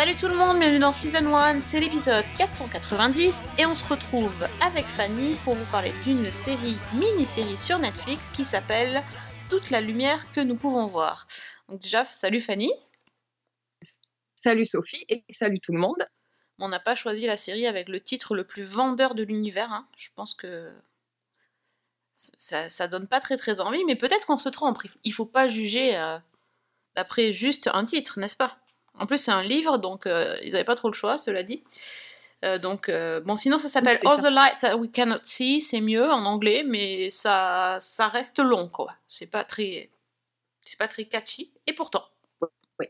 Salut tout le monde, bienvenue dans Season 1, c'est l'épisode 490 et on se retrouve avec Fanny pour vous parler d'une série, mini-série sur Netflix qui s'appelle Toute la lumière que nous pouvons voir. Donc déjà, salut Fanny. Salut Sophie et salut tout le monde. On n'a pas choisi la série avec le titre le plus vendeur de l'univers, hein. je pense que ça, ça donne pas très très envie, mais peut-être qu'on se trompe, il faut pas juger euh, d'après juste un titre, n'est-ce pas? En plus c'est un livre, donc euh, ils n'avaient pas trop le choix, cela dit. Euh, donc, euh, bon, sinon ça s'appelle All the Lights That We Cannot See, c'est mieux en anglais, mais ça, ça reste long, quoi. C'est pas très, c'est pas très catchy. Et pourtant, Oui.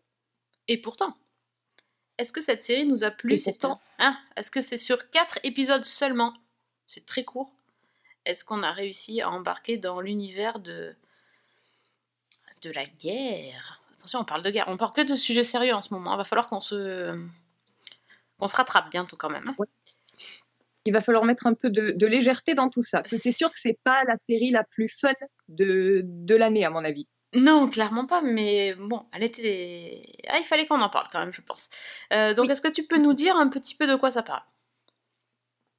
et pourtant, est-ce que cette série nous a plu. Hein? Est-ce que c'est sur quatre épisodes seulement? C'est très court. Est-ce qu'on a réussi à embarquer dans l'univers de de la guerre? Attention, on parle de guerre. On parle que de sujets sérieux en ce moment. Il va falloir qu'on se se rattrape bientôt quand même. Il va falloir mettre un peu de, de légèreté dans tout ça. C'est sûr que c'est pas la série la plus fun de, de l'année à mon avis. Non, clairement pas, mais bon, elle était. Ah, il fallait qu'on en parle quand même, je pense. Euh, donc, Oui. est-ce que tu peux nous dire un petit peu de quoi ça parle?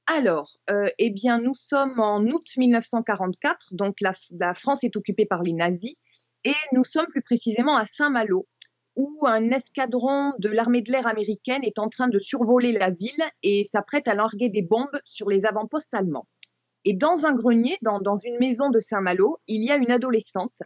Alors, euh, eh bien, nous sommes en août 1944, donc la, la France est occupée par les nazis, et nous sommes plus précisément à Saint-Malo, où un escadron de l'armée de l'air américaine est en train de survoler la ville et s'apprête à larguer des bombes sur les avant-postes allemands. Et dans un grenier, dans, dans une maison de Saint-Malo, il y a une adolescente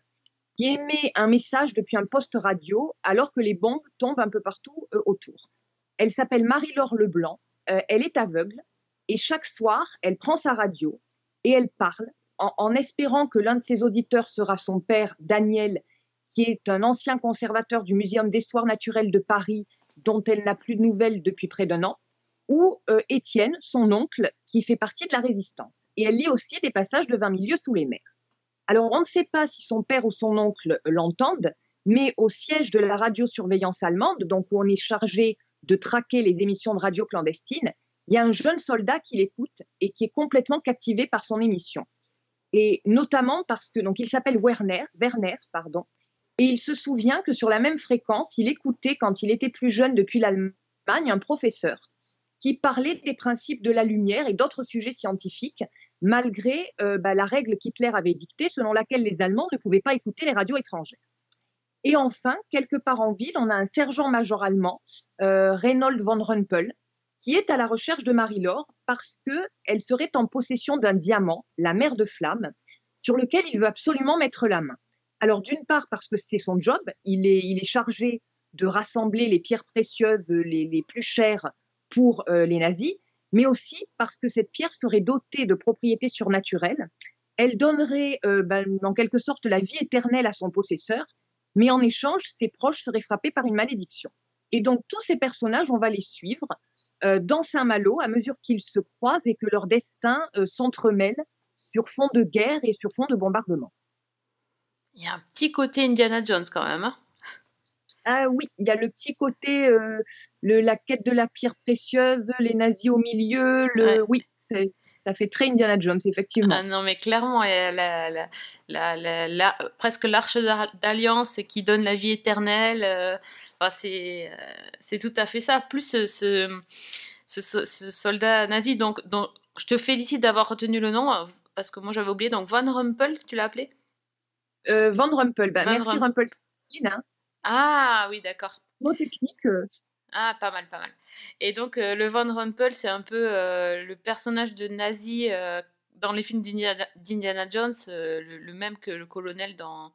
qui émet un message depuis un poste radio alors que les bombes tombent un peu partout euh, autour. Elle s'appelle Marie-Laure Leblanc, euh, elle est aveugle, et chaque soir, elle prend sa radio et elle parle en, espérant que l'un de ses auditeurs sera son père, Daniel, qui est un ancien conservateur du Muséum d'histoire naturelle de Paris, dont elle n'a plus de nouvelles depuis près d'un an, ou euh, Étienne, son oncle, qui fait partie de la résistance. Et elle lit aussi des passages de 20 milieux sous les mers. Alors, on ne sait pas si son père ou son oncle l'entendent, mais au siège de la radiosurveillance allemande, donc où on est chargé de traquer les émissions de radio clandestines, il y a un jeune soldat qui l'écoute et qui est complètement captivé par son émission. Et notamment parce que, donc il s'appelle Werner, Werner, pardon, et il se souvient que sur la même fréquence, il écoutait quand il était plus jeune depuis l'Allemagne un professeur qui parlait des principes de la lumière et d'autres sujets scientifiques, malgré euh, bah, la règle qu'Hitler avait dictée, selon laquelle les Allemands ne pouvaient pas écouter les radios étrangères. Et enfin, quelque part en ville, on a un sergent-major allemand, euh, Reinhold von Rumpel, qui est à la recherche de Marie-Laure parce qu'elle serait en possession d'un diamant, la mer de flamme, sur lequel il veut absolument mettre la main. Alors d'une part parce que c'est son job, il est, chargé de rassembler les pierres précieuses les, les plus chères pour euh, les nazis, mais aussi parce que cette pierre serait dotée de propriétés surnaturelles. Elle donnerait euh, ben, en quelque sorte la vie éternelle à son possesseur, mais en échange, ses proches seraient frappés par une malédiction. Et donc tous ces personnages, on va les suivre euh, dans Saint-Malo à mesure qu'ils se croisent et que leurs destins euh, s'entremêlent sur fond de guerre et sur fond de bombardement. Il y a un petit côté Indiana Jones quand même. hein. Ah oui, il y a le petit côté, euh, le, la quête de la pierre précieuse, les nazis au milieu, le, Ouais. oui, ça fait très Indiana Jones, effectivement. Ah non, mais clairement, la, euh, presque l'arche d'alliance qui donne la vie éternelle. Euh, enfin, c'est euh, c'est tout à fait ça. Plus ce, ce, ce- ce- ce soldat nazi, donc, je te félicite d'avoir retenu le nom, euh, parce que moi j'avais oublié. Donc, Von Rumpel, tu l'as appelé? Euh, Van Rumpel, bah, Van merci Rum- Rumpelstein, hein. Ah oui, d'accord. Mot technique, euh, Ah, pas mal, pas mal. Et donc, euh, le Von Rumpel, c'est un peu euh, le personnage de nazi euh, dans les films d'Indiana d'Indiana Jones, euh, le, le même que le colonel dans,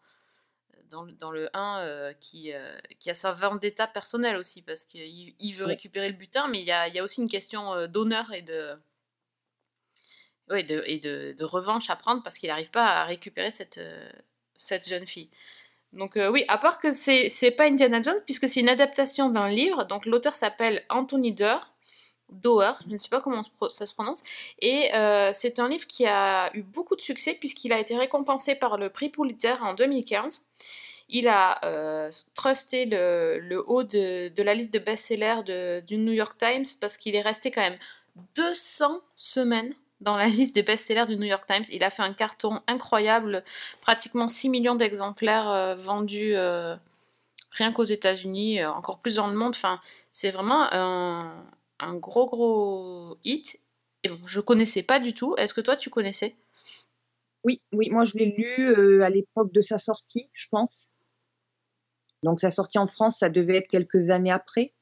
dans, le- dans le 1, euh, qui, euh, qui a sa vendetta personnelle aussi, parce qu'il il veut récupérer le butin, mais il y a, il y a aussi une question euh, d'honneur et de. Ouais, de, et de, de revanche à prendre parce qu'il n'arrive pas à récupérer cette, cette jeune fille. Donc euh, oui, à part que c'est c'est pas Indiana Jones, puisque c'est une adaptation d'un livre, donc l'auteur s'appelle Anthony Doerr, Doerr, je ne sais pas comment ça se prononce, et euh, c'est un livre qui a eu beaucoup de succès puisqu'il a été récompensé par le prix Pulitzer en 2015. Il a euh, trusté le, haut de, la liste de best-sellers du New York Times parce qu'il est resté quand même 200 semaines dans la liste des best-sellers du New York Times. Il a fait un carton incroyable, pratiquement 6 millions d'exemplaires euh, vendus euh, rien qu'aux États-Unis, encore plus dans le monde. Enfin, c'est vraiment un, un gros gros hit. Et bon, je connaissais pas du tout. Est-ce que toi tu connaissais? Oui, oui, moi je l'ai lu à l'époque de sa sortie, je pense. Donc sa sortie en France, ça devait être quelques années après.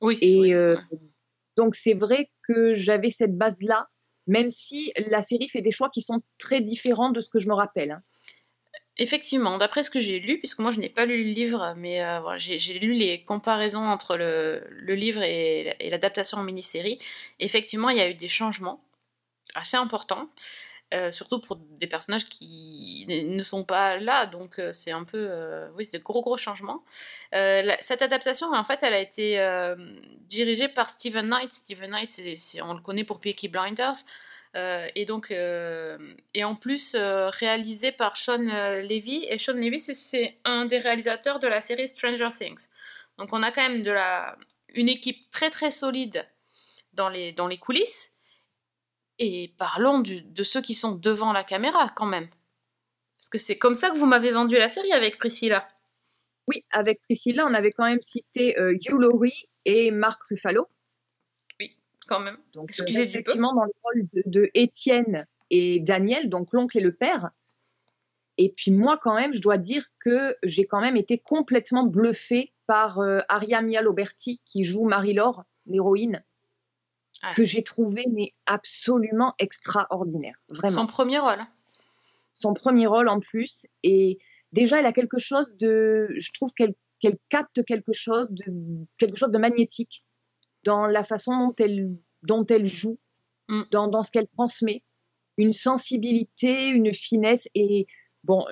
Oui. Et oui. euh, donc c'est vrai que j'avais cette base-là, même si la série fait des choix qui sont très différents de ce que je me rappelle. hein. Effectivement, d'après ce que j'ai lu, puisque moi je n'ai pas lu le livre, mais euh, j'ai lu les comparaisons entre le, livre et, l'adaptation en mini-série, effectivement il y a eu des changements assez importants, euh, surtout pour des personnages qui ne sont pas là, donc euh, c'est un peu, oui, c'est de gros gros changements. Cette adaptation, en fait, elle a été dirigée par Steven Knight. Steven Knight, c'est- on le connaît pour Peaky Blinders. Euh, et donc, euh, et en plus euh, réalisé par Sean Levy. Et Sean Levy, c'est, un des réalisateurs de la série Stranger Things. Donc, on a quand même de la, une équipe très très solide dans les, dans les coulisses. Et parlons de ceux qui sont devant la caméra quand même. Parce que c'est comme ça que vous m'avez vendu la série avec Priscilla. Oui, avec Priscilla, on avait quand même cité euh, Hugh Laurie et Mark Ruffalo. Quand même. Donc, Excusez effectivement, dans le rôle de, de Étienne et Daniel, donc l'oncle et le père. Et puis moi, quand même, je dois dire que j'ai quand même été complètement bluffée par euh, Aria Mialoberti qui joue Marie-Laure, l'héroïne, que j'ai trouvé mais absolument extraordinaire, vraiment. Son premier rôle. Son premier rôle en plus. Et déjà, elle a quelque chose de, je trouve qu'elle qu'elle capte quelque chose de quelque chose de magnétique dans la façon dont elle dont elle joue, Mm. dans, dans ce qu'elle transmet, une sensibilité, une finesse. Et bon,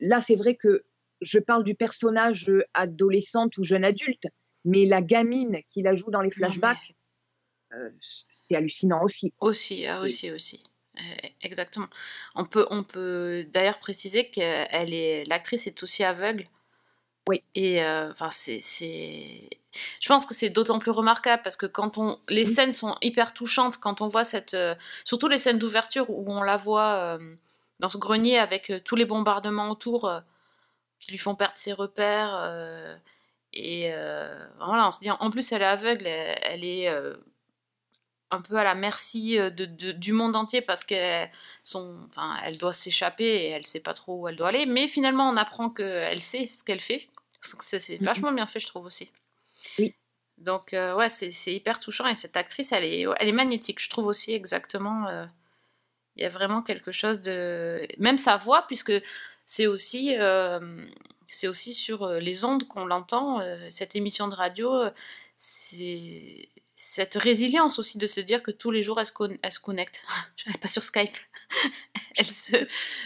là, c'est vrai que je parle du personnage adolescente ou jeune adulte, mais la gamine qui la joue dans les flashbacks, euh, c'est hallucinant aussi. Aussi, ah, aussi, aussi. Euh, exactement. On peut, on peut d'ailleurs préciser qu'elle est, l'actrice est aussi aveugle. Oui. Et euh, enfin, c'est, c'est, je pense que c'est d'autant plus remarquable parce que quand on, les scènes sont hyper touchantes quand on voit cette, euh, surtout les scènes d'ouverture où on la voit euh, dans ce grenier avec euh, tous les bombardements autour qui lui font perdre ses repères. et voilà, on se dit, en plus elle est aveugle, elle, elle est un peu à la merci de, de- du monde entier parce qu'elle enfin, elle doit s'échapper et elle sait pas trop où elle doit aller. Mais finalement, on apprend qu'elle sait ce qu'elle fait. C'est vachement bien fait, je trouve aussi. Oui. Donc, euh, ouais, c'est c'est hyper touchant. Et cette actrice, elle est, elle est magnétique, je trouve aussi exactement. euh, Il y a vraiment quelque chose de. Même sa voix, puisque c'est aussi. euh, c'est aussi sur euh, les ondes qu'on l'entend, cette émission de radio, c'est cette résilience aussi de se dire que tous les jours elle se, con- elle se connecte. Elle pas sur Skype. elle se.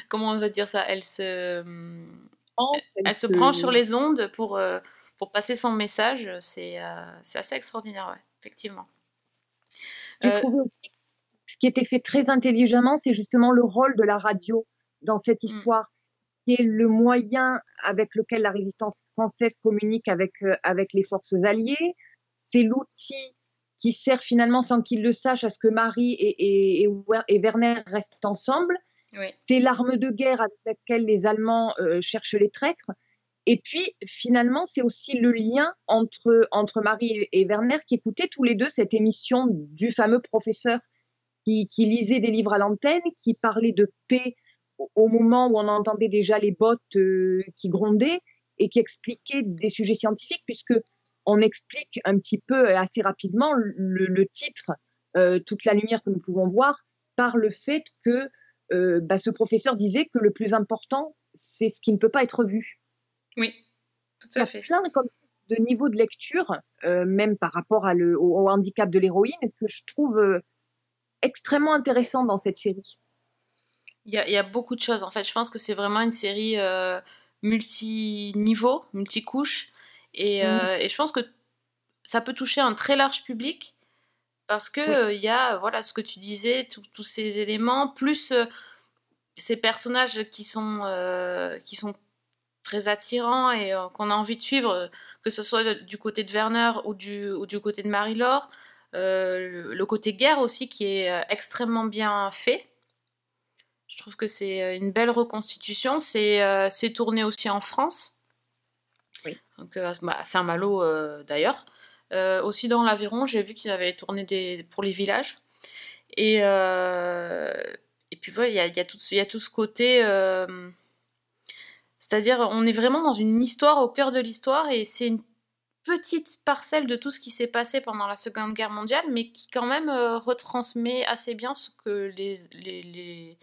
Comment on va dire ça? Elle se. hum, Elle se branche sur les ondes pour, pour passer son message. C'est euh, c'est assez extraordinaire, ouais, effectivement. J'ai Euh, trouvé ce qui était fait très intelligemment, c'est justement le rôle de la radio dans cette Mm. histoire, qui est le moyen avec lequel la résistance française communique avec, euh, avec les forces alliées. C'est l'outil qui sert finalement, sans qu'ils le sachent, à ce que Marie et, et, et Wer- et Werner restent ensemble. Oui. C'est l'arme de guerre avec laquelle les Allemands euh, cherchent les traîtres. Et puis, finalement, c'est aussi le lien entre, entre Marie et, Werner qui écoutaient tous les deux cette émission du fameux professeur qui, lisait des livres à l'antenne, qui parlait de paix au, moment où on entendait déjà les bottes euh, qui grondaient et qui expliquait des sujets scientifiques, puisque on explique un petit peu euh, assez rapidement le, titre, euh, toute la lumière que nous pouvons voir, par le fait que bah, ce professeur disait que le plus important, c'est ce qui ne peut pas être vu. Oui, tout Il y à a fait. plein comme de niveaux de lecture, euh, même par rapport à le, au, au handicap de l'héroïne, que je trouve euh, extrêmement intéressant dans cette série. Il y, a, il y a beaucoup de choses en fait. Je pense que c'est vraiment une série euh, multi-niveau, multi-couche. Et, euh, et je pense que ça peut toucher un très large public parce que Oui. euh, il y a voilà ce que tu disais, tous tous ces éléments, plus euh, ces personnages qui sont, euh, qui sont très attirants et euh, qu'on a envie de suivre, euh, que ce soit du côté de Werner ou du, ou du côté de Marie-Laure. Euh, le côté guerre aussi qui est extrêmement bien fait. Je trouve que c'est une belle reconstitution. C'est euh, tourné aussi en France. Oui. Donc, bah, à Saint-Malo d'ailleurs. Aussi dans l'Aveyron, j'ai vu qu'ils avaient tourné des, pour les villages. Et, et puis voilà, il y a, il y, a tout- il y a tout ce côté. C'est-à-dire, on est vraiment dans une histoire au cœur de l'histoire et c'est une petite parcelle de tout ce qui s'est passé pendant la Seconde Guerre mondiale, mais qui quand même euh, retransmet assez bien ce que les, les, les,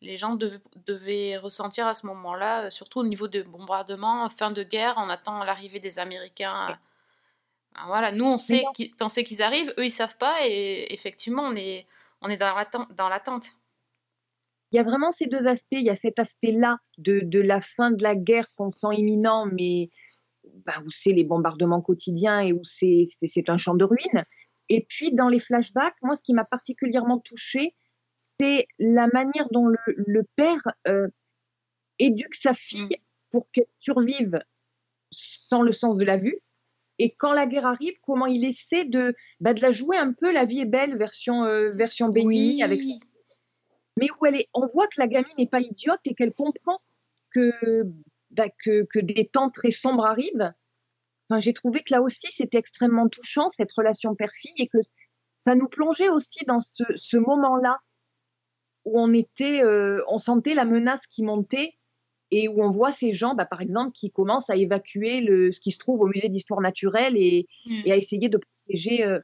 les gens dev- devaient ressentir à ce moment-là, euh, surtout au niveau des bombardements, fin de guerre, on attend l'arrivée des Américains. ben Voilà, nous on sait qu'ils arrivent, eux ils savent pas, et effectivement on est, on est dans l'attente. Il y a vraiment ces deux aspects. Il y a cet aspect-là de, de la fin de la guerre qu'on sent imminent, mais bah, où c'est les bombardements quotidiens et où c'est un champ de ruines. Et puis, dans les flashbacks, moi, ce qui m'a particulièrement touchée, c'est la manière dont le, le père euh, éduque sa fille pour qu'elle survive sans le sens de la vue. Et quand la guerre arrive, comment il essaie de, bah, de la jouer un peu La vie est belle, version, euh, version Benigni, avec mais où elle est, on voit que la gamine n'est pas idiote et qu'elle comprend que, bah, que, que des temps très sombres arrivent. Enfin, j'ai trouvé que là aussi, c'était extrêmement touchant, cette relation père-fille, et que ça nous plongeait aussi dans ce, ce moment-là où on était, euh, on sentait la menace qui montait et où on voit ces gens, bah, par exemple, qui commencent à évacuer le, ce qui se trouve au musée d'histoire naturelle et, Mm. et à essayer de protéger. euh,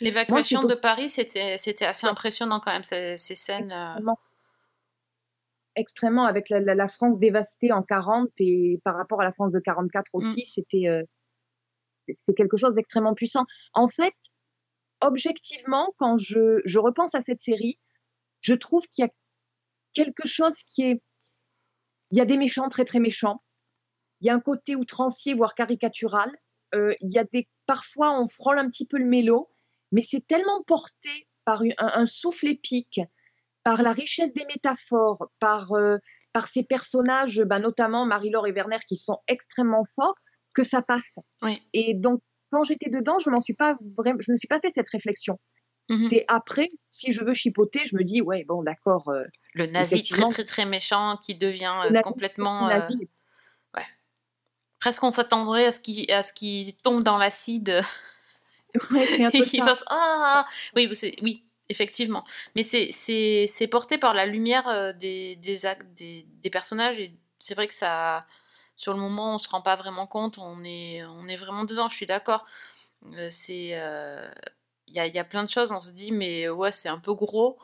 L'évacuation de Paris, c'était assez impressionnant quand même, ces, ces scènes. euh, extrêmement, avec la, la- la France dévastée en 40 et par rapport à la France de 44 aussi, c'était euh, c'était quelque chose d'extrêmement puissant. En fait, objectivement, quand je, je repense à cette série, je trouve qu'il y a quelque chose qui est... Il y a des méchants très très méchants. Il y a un côté outrancier, voire caricatural. Euh, il y a des... Parfois, on frôle un petit peu le mélo, mais c'est tellement porté par une- un, un souffle épique, par la richesse des métaphores, par, euh, par ces personnages, bah, notamment Marie-Laure et Werner, qui sont extrêmement forts, que ça passe. Oui. Et donc, quand j'étais dedans, je m'en suis pas vraiment, je me suis pas fait cette réflexion. Mhm. Et après, si je veux chipoter, je me dis, ouais, bon, d'accord, euh, Le nazi très très très méchant qui devient euh, nazi, complètement. euh, nazi, presque on s'attendrait à ce qu'il qu'il tombe dans l'acide. Ouais, et qu'il ça. fasse ah oui oui effectivement. Mais c'est porté par la lumière euh, des des actes des, des personnages et c'est vrai que ça sur le moment on se rend pas vraiment compte. On est on est vraiment dedans je suis d'accord. C'est y a y a plein de choses on se dit mais ouais c'est un peu gros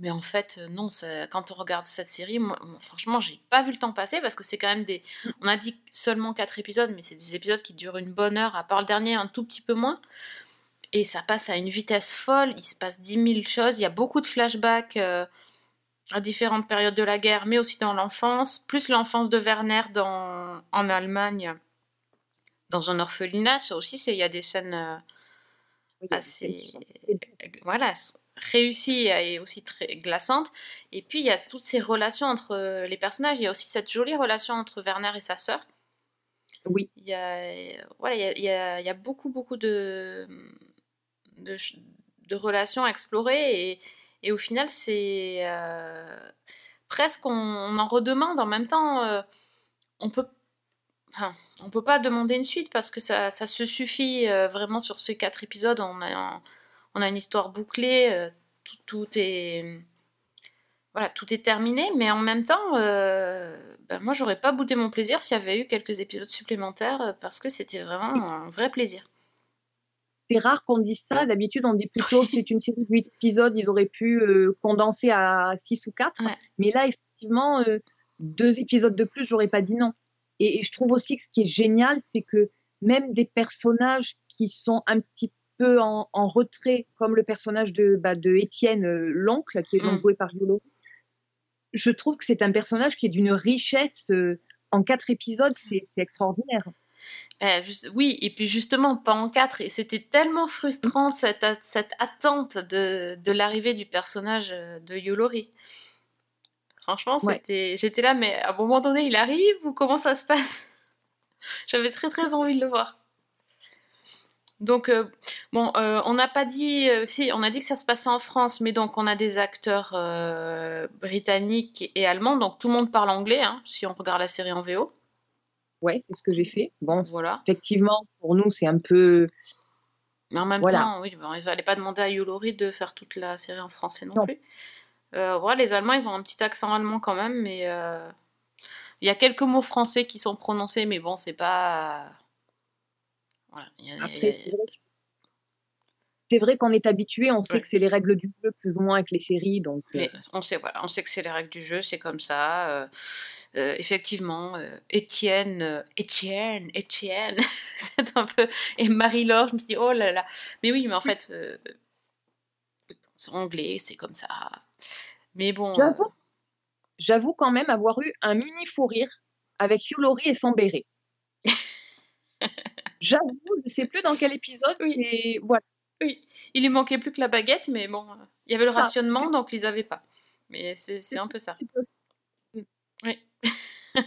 mais en fait, euh, non, quand on regarde cette série, moi, franchement, j'ai pas vu le temps passer parce que c'est quand même des. On a dit seulement 4 épisodes, mais c'est des épisodes qui durent une bonne heure, à part le dernier, un tout petit peu moins. Et ça passe à une vitesse folle, il se passe 10 000 choses, il y a beaucoup de flashbacks euh, à différentes périodes de la guerre, mais aussi dans l'enfance, plus l'enfance de Werner dans, en Allemagne, dans un orphelinat, ça aussi, il y a des scènes euh, Oui, il y a des assez dures. voilà réussies et aussi très glaçantes et puis il y a toutes ces relations entre euh, les personnages. Il y a aussi cette jolie relation entre Werner et sa sœur. Oui, il y a voilà il y a, il y a- il y a beaucoup beaucoup de de, ch- de relations à explorer. Et, et au final c'est euh, presque on, on en redemande en même temps euh, on peut enfin, on peut pas demander une suite parce que ça, ça se suffit euh, vraiment sur ces quatre épisodes on a on a une histoire bouclée euh, tout, tout est voilà tout est terminé mais en même temps euh, ben, moi j'aurais pas boudé mon plaisir s'il y avait eu quelques épisodes supplémentaires euh, parce que c'était vraiment un vrai plaisir c'est rare qu'on dise ça. D'habitude, on dit plutôt c'est une série de 8 épisodes, ils auraient pu condenser à 6 ou 4. Ouais. Mais là, effectivement, deux épisodes de plus, j'aurais pas dit non. Et, et je trouve aussi que ce qui est génial, c'est que même des personnages qui sont un petit peu en, en retrait, comme le personnage de, bah, de Étienne, euh, l'oncle, qui est donc Mm. joué par Yolo, je trouve que c'est un personnage qui est d'une richesse. euh, en quatre épisodes, c'est c'est extraordinaire. Euh, juste- oui, et puis justement, pas en quatre. Et c'était tellement frustrant cette, attente de, de l'arrivée du personnage de Yolori. Franchement, Ouais. j'étais là, mais à un moment donné, il arrive ou comment ça se passe? J'avais très très envie de le voir. Donc, euh, bon, euh, on n'a pas dit, euh, si, on a dit que ça se passait en France, mais donc on a des acteurs britanniques et allemands, donc tout le monde parle anglais, hein, si on regarde la série en VO. Ouais, c'est ce que j'ai fait. Bon, Voilà. effectivement, pour nous, c'est un peu. Mais en même Voilà. temps, oui, bon, ils n'allaient pas demander à Laurie de faire toute la série en français non, Non. plus. Euh, voilà, les Allemands, ils ont un petit accent allemand quand même, mais euh, il y a quelques mots français qui sont prononcés, mais bon, c'est pas. Voilà. c'est vrai qu'on est habitué, on sait Ouais. que c'est les règles du jeu plus ou moins avec les séries, donc. euh, on sait, voilà, on sait que c'est les règles du jeu, c'est comme ça. euh, euh, effectivement, Étienne, Étienne, Étienne, c'est un peu. Et Marie-Laure, je me suis dit, oh là là. Mais oui, mais en fait, c'est anglais, c'est comme ça. Mais bon. euh, J'avoue, quand même avoir eu un mini fou rire avec Hugh Laurie et son béret. J'avoue, je sais plus dans quel épisode, Oui. c'est voilà. oui, il lui manquait plus que la baguette, mais bon, euh, il y avait le Ah, rationnement, donc ils avaient pas. Mais c'est un peu ça. Mm. Oui.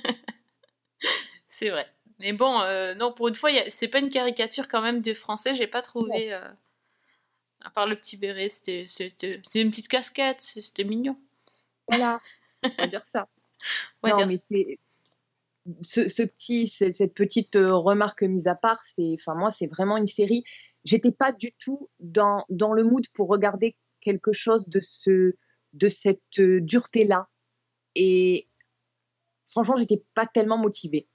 c'est vrai. Mais bon, euh, non, pour une fois, c'est pas une caricature quand même des Français, j'ai pas trouvé. euh, à part le petit béret, c'était une petite casquette, c'était mignon. Voilà, on va dire ça. Va non, dire mais ce, ce petit, ce- cette petite euh, remarque mise à part, c'est, enfin moi, c'est vraiment une série. J'étais pas du tout dans dans le mood pour regarder quelque chose de ce, de cette euh, dureté là. Et franchement, j'étais pas tellement motivée.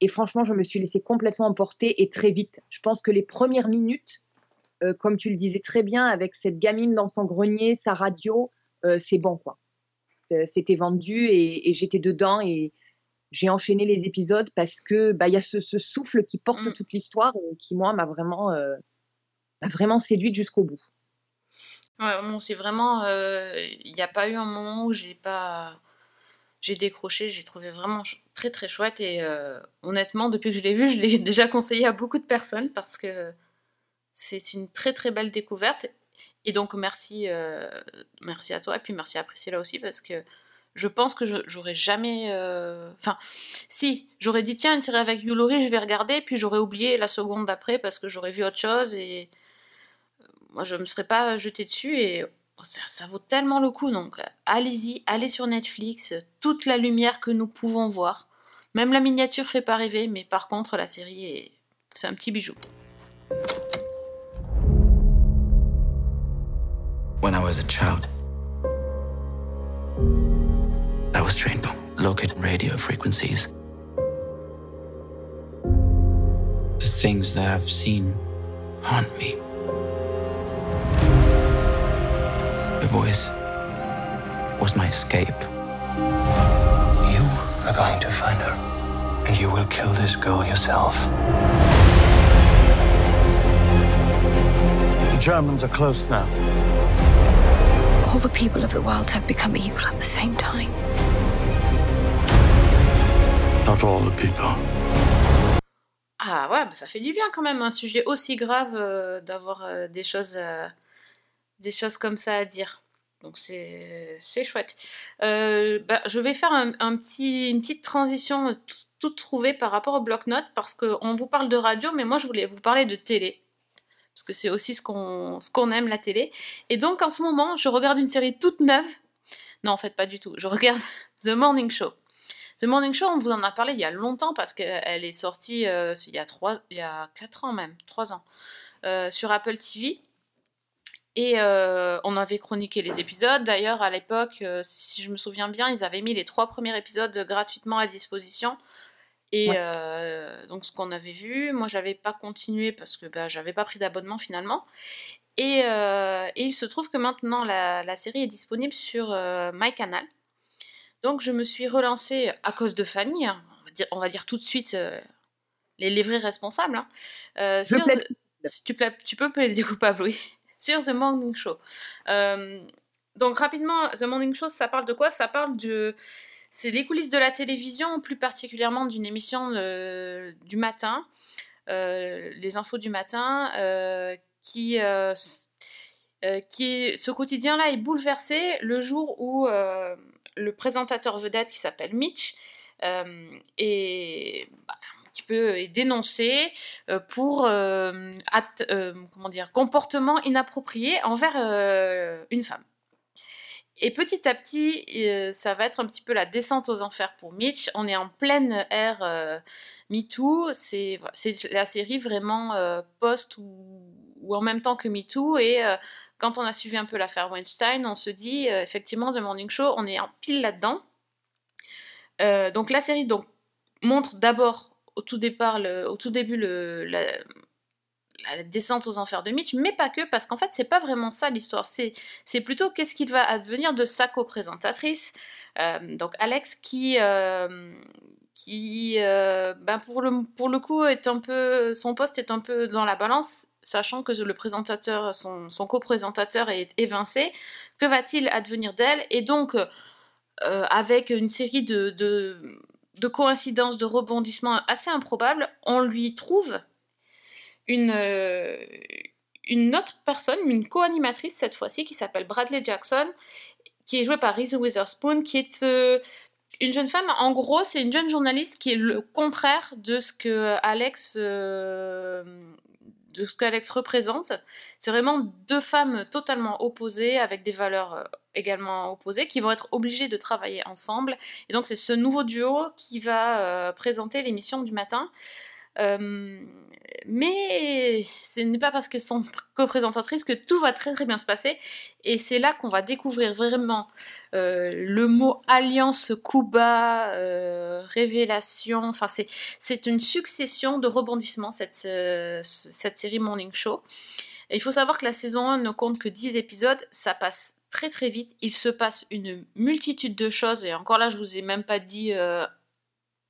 Et franchement, je me suis laissée complètement emporter et très vite. Je pense que les premières minutes, euh, comme tu le disais très bien, avec cette gamine dans son grenier, sa radio, euh, c'est bon quoi. Euh, C'était vendu et, et j'étais dedans et j'ai enchaîné les épisodes parce que bah il y a ce, ce souffle qui porte Mm. toute l'histoire et qui moi m'a vraiment m'a vraiment séduite jusqu'au bout. Ouais, bon, c'est vraiment. Il n'y a pas eu un moment où j'ai pas. J'ai décroché, j'ai trouvé vraiment très très chouette et euh, honnêtement, depuis que je l'ai vu, je l'ai déjà conseillé à beaucoup de personnes parce que c'est une très très belle découverte. Et donc merci, euh, merci à toi et puis merci à Priscilla aussi parce que je pense que j'aurais jamais. euh, Enfin, si, j'aurais dit tiens, une série avec Laurie, je vais regarder, puis j'aurais oublié la seconde d'après parce que j'aurais vu autre chose et moi je me serais pas jetée dessus et oh, ça, ça vaut tellement le coup donc euh, allez-y, allez sur Netflix, toute la lumière que nous pouvons voir. Même la miniature fait pas rêver, mais par contre la série est c'est un petit bijou. When I was a child, I was trained to locate radio frequencies. The things that I've seen haunt me. The voice was my escape. You are going to find her, and you will kill this girl yourself. The Germans are close now. All the people of the world have become evil at the same time. Not all the people. Ah ouais, bah ça fait du bien quand même, un sujet aussi grave euh, d'avoir euh, des choses euh, des choses comme ça à dire. Donc c'est chouette. Euh, bah, je vais faire un, un petit, une petite transition toute trouvée par rapport au bloc-notes parce qu'on vous parle de radio, mais moi je voulais vous parler de télé. Parce que c'est aussi ce qu'on qu'on aime, la télé. Et donc en ce moment, je regarde une série toute neuve. Non, en fait, pas du tout. Je regarde The Morning Show. The Morning Show, on vous en a parlé il y a longtemps parce qu'elle est sortie euh, il, y a trois, il y a 4 ans même, 3 ans, euh, sur Apple TV. Et euh, on avait chroniqué les épisodes. D'ailleurs, à l'époque, si je me souviens bien, ils avaient mis les trois premiers épisodes gratuitement à disposition. Et Ouais. euh, donc, ce qu'on avait vu, moi, j'avais pas continué parce que bah, j'avais pas pris d'abonnement finalement. Et, euh, et il se trouve que maintenant, la, la série est disponible sur euh, MyCanal. Donc, je me suis relancée à cause de Fanny. hein. On, va dire, on va dire tout de suite euh, les, les vrais responsables. hein. Sur The- si tu, tu peux plaider coupable, oui. Sur The Morning Show. Donc, rapidement, The Morning Show, ça parle de quoi? Ça parle de. C'est les coulisses de la télévision, plus particulièrement d'une émission euh, du matin, euh, les infos du matin, euh, qui, qui ce quotidien-là est bouleversé le jour où le présentateur vedette qui s'appelle Mitch est bah, est dénoncé pour comment dire, comportement inapproprié envers une femme. Et petit à petit, euh, ça va être un petit peu la descente aux enfers pour Mitch. On est en pleine ère euh, MeToo. C'est la série vraiment euh, post ou, en même temps que MeToo. Et euh, quand on a suivi un peu l'affaire Weinstein, on se dit effectivement, The Morning Show, on est en pile là-dedans. Donc la série montre d'abord au tout départ, au tout début, le, la, la descente aux enfers de Mitch, mais pas que, parce qu'en fait, c'est pas vraiment ça l'histoire. C'est, c'est plutôt qu'est-ce qu'il va advenir de sa co-présentatrice, euh, donc Alex, qui, euh, qui euh, ben pour, le, pour le coup, est un peu, son poste est un peu dans la balance, sachant que le présentateur, son, son co-présentateur est évincé. Que va-t-il advenir d'elle? Et donc, avec une série de, de, de coïncidences, de rebondissements assez improbables, on lui trouve une, euh, une autre personne, une co-animatrice cette fois-ci, qui s'appelle Bradley Jackson, qui est jouée par Reese Witherspoon, qui est euh, une jeune femme. En gros, c'est une jeune journaliste qui est le contraire de ce que Alex, euh, de ce qu'Alex représente. C'est vraiment deux femmes totalement opposées, avec des valeurs également opposées, qui vont être obligées de travailler ensemble. Et donc, c'est ce nouveau duo qui va présenter l'émission du matin. Mais ce n'est pas parce qu'elles sont co-présentatrices que tout va très très bien se passer. Et c'est là qu'on va découvrir vraiment le mot alliance euh, révélation. Enfin, c'est, une succession de rebondissements, cette, cette série Morning Show. Il faut savoir que la saison 1 ne compte que 10 épisodes, ça passe très très vite. Il se passe une multitude de choses. Et encore là, je vous ai même pas dit,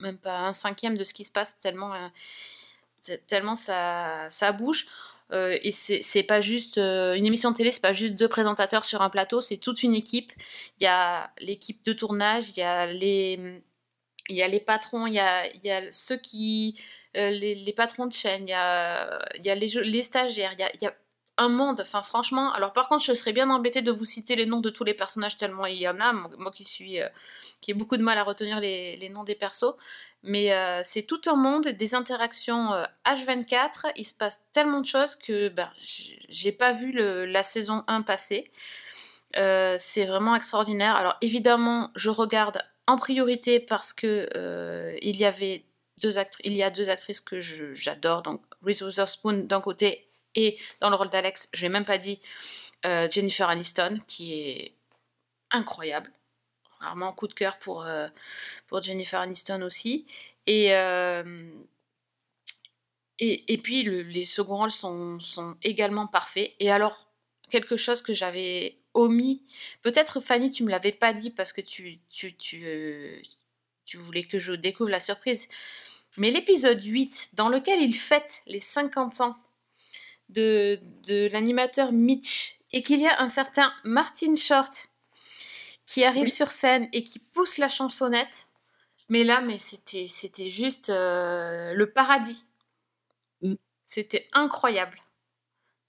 même pas un cinquième de ce qui se passe, tellement. euh, tellement ça, ça bouge. Euh, et c'est pas juste euh, une émission de télé, c'est pas juste deux présentateurs sur un plateau, c'est toute une équipe. Il y a l'équipe de tournage, il y a les, il y a les patrons, il y a, il y a ceux qui, les, les patrons de chaîne, il y a, il y a les, les stagiaires, il y a un monde. Enfin, franchement, alors par contre, je serais bien embêtée de vous citer les noms de tous les personnages tellement il y en a. Moi, qui suis, euh, qui ai beaucoup de mal à retenir les, les noms des persos. Mais euh, c'est tout un monde, des interactions euh, H24. Il se passe tellement de choses que ben, j'ai pas vu la saison 1 passer. Euh, c'est vraiment extraordinaire. Alors évidemment, je regarde en priorité parce que euh, il y avait deux il y a deux actrices que j'adore, donc Reese Witherspoon d'un côté et dans le rôle d'Alex, je l'ai même pas dit, euh, Jennifer Aniston qui est incroyable. Vraiment coup de cœur pour, euh, pour Jennifer Aniston aussi. Et, euh, et, et puis le- les seconds rôles sont, sont également parfaits. Et alors, quelque chose que j'avais omis, peut-être Fanny, tu me l'avais pas dit parce que tu, tu, tu, tu voulais que je découvre la surprise. Mais l'épisode 8, dans lequel il fête les 50 ans de, de l'animateur Mitch, et qu'il y a un certain Martin Short qui arrive Oui. sur scène et qui pousse la chansonnette. Mais là, mais c'était, c'était juste euh, le paradis. Mm. C'était incroyable.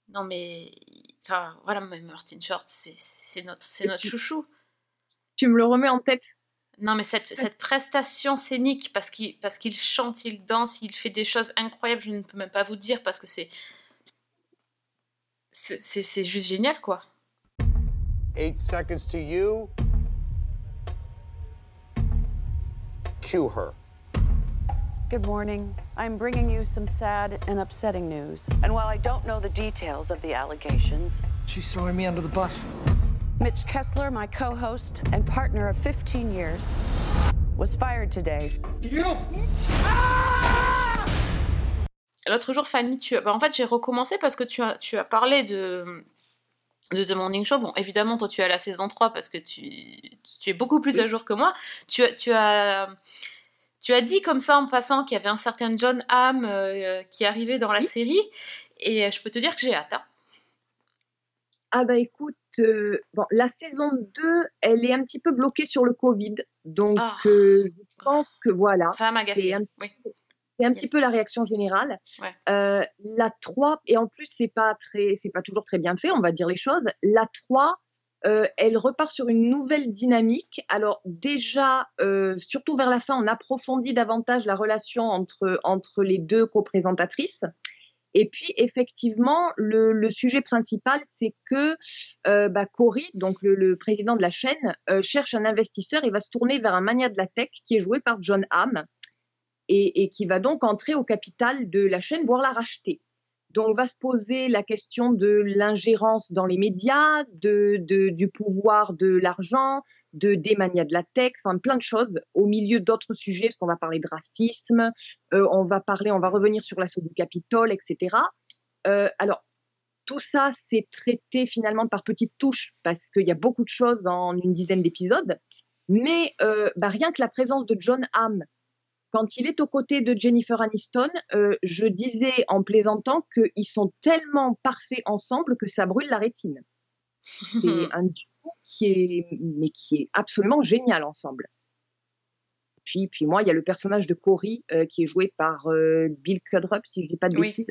Non mais, enfin voilà, Martin Short, c'est, notre, c'est Et notre tu- chouchou. Tu me le remets en tête. Non, mais cette, cette prestation scénique, parce qu'il, parce qu'il chante, il danse, il fait des choses incroyables, je ne peux même pas vous dire, parce que c'est. C'est, c'est, c'est juste génial, quoi. Eight seconds to you. Cue her. Good morning. I'm bringing you some sad and upsetting news. And while I don't know the details of the allegations, She's throwing me under the bus. Mitch Kessler, my co host and partner of 15 years, was fired today. Ah! L'autre jour, Fanny, tu bah, en fait, j'ai recommencé parce que tu as, tu as parlé de, de The Morning Show. Bon, évidemment, toi, tu as la saison 3 parce que tu, tu es beaucoup plus à jour que moi. Tu, as- tu as. Tu as dit comme ça en passant qu'il y avait un certain John Hamm euh, qui arrivait dans la Oui. série, et euh, je peux te dire que j'ai hâte. hein. Ah bah écoute, euh, bon, la saison 2, elle est un petit peu bloquée sur le Covid. Donc, Ah. euh, je pense que voilà, Ça va m'agacer. Un- Oui. C'est un petit peu la réaction générale. Ouais. Euh, la 3, et en plus, c'est pas très, c'est pas toujours très bien fait, on va dire les choses. La 3, euh, elle repart sur une nouvelle dynamique. Alors déjà, euh, surtout vers la fin, on approfondit davantage la relation entre, entre les deux co-présentatrices. Et puis, effectivement, le, le sujet principal, c'est que euh, bah, Cory, donc le, le président de la chaîne, cherche un investisseur et va se tourner vers un mania de la tech qui est joué par John Hamm et, qui va donc entrer au capital de la chaîne, voire la racheter. Donc, va se poser la question de l'ingérence dans les médias, de, du pouvoir de l'argent, de des manias de la tech, enfin plein de choses, au milieu d'autres sujets, parce qu'on va parler de racisme, euh, on va parler, on va revenir sur l'assaut du Capitole, etc. Euh, alors, tout ça, c'est traité finalement par petites touches, parce qu'il y a beaucoup de choses dans une dizaine d'épisodes. Mais euh, bah, rien que la présence de John Hamm, quand il est aux côtés de Jennifer Aniston, euh, je disais en plaisantant qu'ils sont tellement parfaits ensemble que ça brûle la rétine. C'est un duo qui est, mais qui est absolument génial ensemble. Puis, puis moi, il y a le personnage de Cory euh, qui est joué par euh, Bill Cudrup, si je dis pas de Oui. bêtises,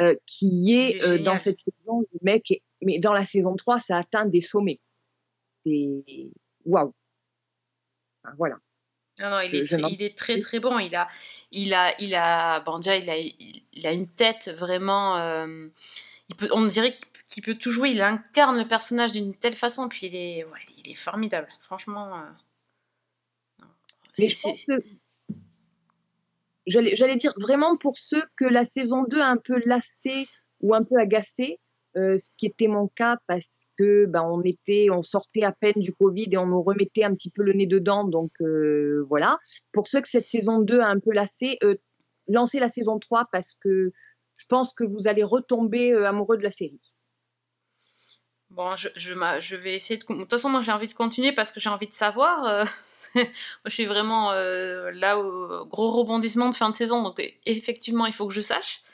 euh, qui est dans cette saison, le mec, est- mais dans la saison 3, ça atteint des sommets. C'est waouh. Voilà. Non, non, il est, il très très bon. Il a, il a, il a, bon, déjà, il a, il, a une tête vraiment. euh, il peut, on dirait qu'il peut tout jouer. Il incarne le personnage d'une telle façon, puis il est, ouais, il est formidable. Franchement. euh. Mais C'est- je pense que j'allais dire vraiment pour ceux que la saison 2 a un peu lassé ou un peu agacé, euh, ce qui était mon cas parce que ben, on était, on sortait à peine du Covid et on nous remettait un petit peu le nez dedans, donc euh, voilà. Pour ceux que cette saison 2 a un peu lassé, euh, lancez la saison 3 parce que je pense que vous allez retomber euh, amoureux de la série. Bon, je, vais essayer de. De toute façon, moi, j'ai envie de continuer parce que j'ai envie de savoir. je suis vraiment là au gros rebondissement de fin de saison, donc effectivement, il faut que je sache.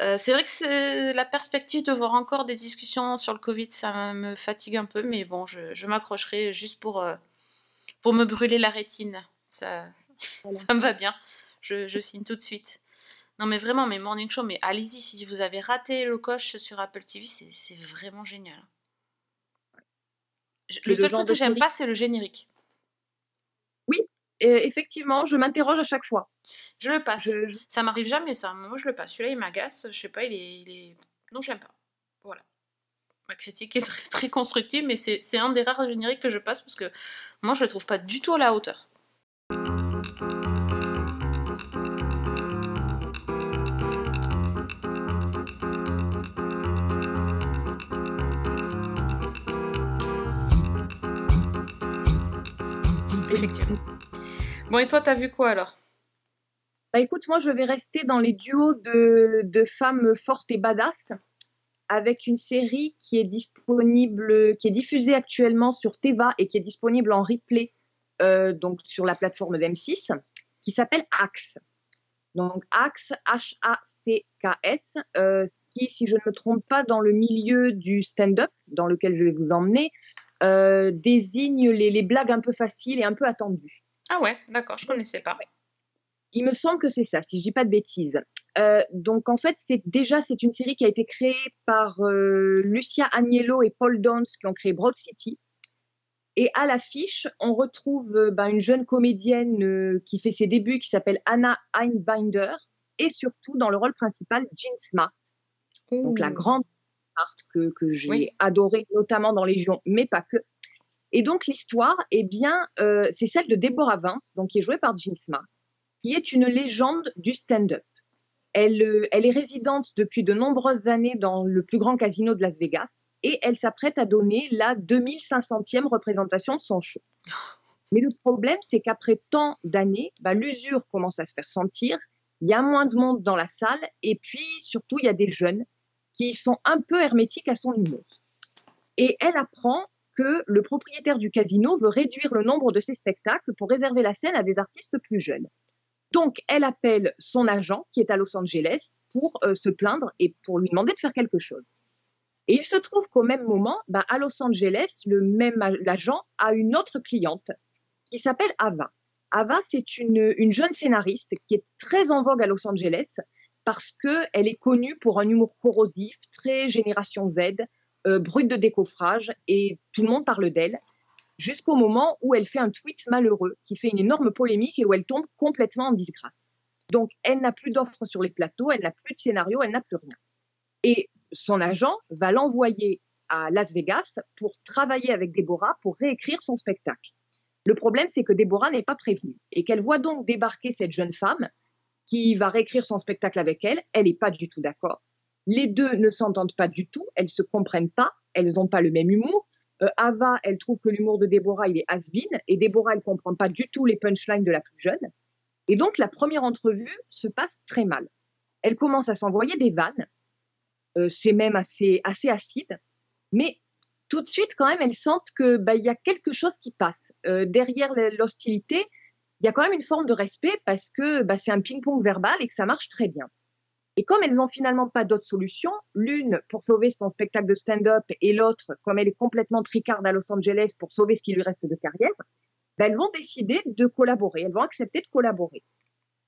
Euh, c'est vrai que c'est la perspective de voir encore des discussions sur le Covid, ça me fatigue un peu, mais bon, je, je m'accrocherai juste pour, euh, pour me brûler la rétine. Ça, Voilà. ça me va bien. Je, je signe tout de suite. Non, mais vraiment, mes morning show, mais allez-y, si vous avez raté le coche sur Apple TV, c'est vraiment génial. Je- Le seul truc que j'aime pas, c'est le générique. Et effectivement, je m'interroge à chaque fois. Je le passe. Je- je- Ça m'arrive jamais, ça. Moi, je le passe. Celui-là, il m'agace. Je sais pas, il est. il est- Non, j'aime pas. Voilà. Ma critique est très, très constructive, mais c'est c'est un des rares génériques que je passe parce que moi, je le trouve pas du tout à la hauteur. Effectivement. Bon, et toi, t'as vu quoi alors? Bah écoute, moi je vais rester dans les duos de, de femmes fortes et badass avec une série qui est disponible, qui est diffusée actuellement sur Teva et qui est disponible en replay euh, donc sur la plateforme d'M6 qui s'appelle Axe. Donc Axe, H-A-C-K-S, euh, qui, si je ne me trompe pas, dans le milieu du stand-up dans lequel je vais vous emmener, euh, désigne les, les blagues un peu faciles et un peu attendues. Ah ouais, d'accord, je connaissais pas. Il me semble que c'est ça, si je dis pas de bêtises. Euh, donc en fait, c'est déjà c'est une série qui a été créée par euh, Lucia Agnello et Paul Downs qui ont créé Broad City. Et à l'affiche, on retrouve euh, ben, une jeune comédienne qui fait ses débuts, qui s'appelle Anna Einbinder, et surtout dans le rôle principal, Jean Smart, donc la grande Smart que, que j'ai Oui. adorée, notamment dans Légion, mais pas que. Et donc l'histoire, eh bien, euh, c'est celle de Deborah Vance, donc qui est jouée par Jean Smart, qui est une légende du stand-up. Elle, euh, elle est résidente depuis de nombreuses années dans le plus grand casino de Las Vegas et elle s'apprête à donner la 2500e représentation de son show. Mais le problème, c'est qu'après tant d'années, bah, l'usure commence à se faire sentir, il y a moins de monde dans la salle et puis surtout, il y a des jeunes qui sont un peu hermétiques à son humour. Et elle apprend que le propriétaire du casino veut réduire le nombre de ses spectacles pour réserver la scène à des artistes plus jeunes. Donc, elle appelle son agent, qui est à Los Angeles, pour euh, se plaindre et pour lui demander de faire quelque chose. Et il se trouve qu'au même moment, bah, à Los Angeles, le même a- l'agent a une autre cliente qui s'appelle Ava. Ava, c'est une, une jeune scénariste qui est très en vogue à Los Angeles parce qu'elle est connue pour un humour corrosif, très génération Z, euh, brute de décoffrage, et tout le monde parle d'elle, jusqu'au moment où elle fait un tweet malheureux qui fait une énorme polémique et où elle tombe complètement en disgrâce. Donc, elle n'a plus d'offres sur les plateaux, elle n'a plus de scénario, elle n'a plus rien. Et son agent va l'envoyer à Las Vegas pour travailler avec Déborah pour réécrire son spectacle. Le problème, c'est que Déborah n'est pas prévenue et qu'elle voit donc débarquer cette jeune femme qui va réécrire son spectacle avec elle. Elle n'est pas du tout d'accord. Les deux ne s'entendent pas du tout, elles se comprennent pas, elles n'ont pas le même humour. Euh, Ava, elle trouve que l'humour de Déborah, il est has et Déborah, elle comprend pas du tout les punchlines de la plus jeune. Et donc, la première entrevue se passe très mal. Elle commence à s'envoyer des vannes, euh, c'est même assez, assez acide, mais tout de suite, quand même, elles sentent que bah, y a quelque chose qui passe. Euh, derrière l'hostilité, il y a quand même une forme de respect parce que bah, c'est un ping-pong verbal et que ça marche très bien. Et comme elles n'ont finalement pas d'autre solution, l'une pour sauver son spectacle de stand-up et l'autre, comme elle est complètement tricarde à Los Angeles pour sauver ce qui lui reste de carrière, bah, elles vont décider de collaborer, elles vont accepter de collaborer.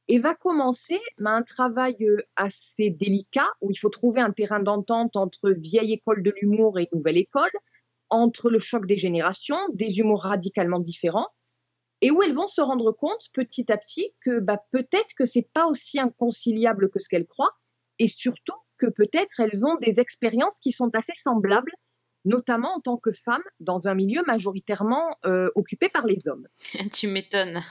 Et va commencer bah, un travail euh, assez délicat où il faut trouver un terrain d'entente entre vieille école de l'humour et nouvelle école, entre le choc des générations, des humours radicalement différents, et où elles vont se rendre compte petit à petit que bah, peut-être que c'est pas aussi inconciliable que ce qu'elles croient, et surtout que peut-être elles ont des expériences qui sont assez semblables, notamment en tant que femmes dans un milieu majoritairement euh, occupé par les hommes. tu m'étonnes.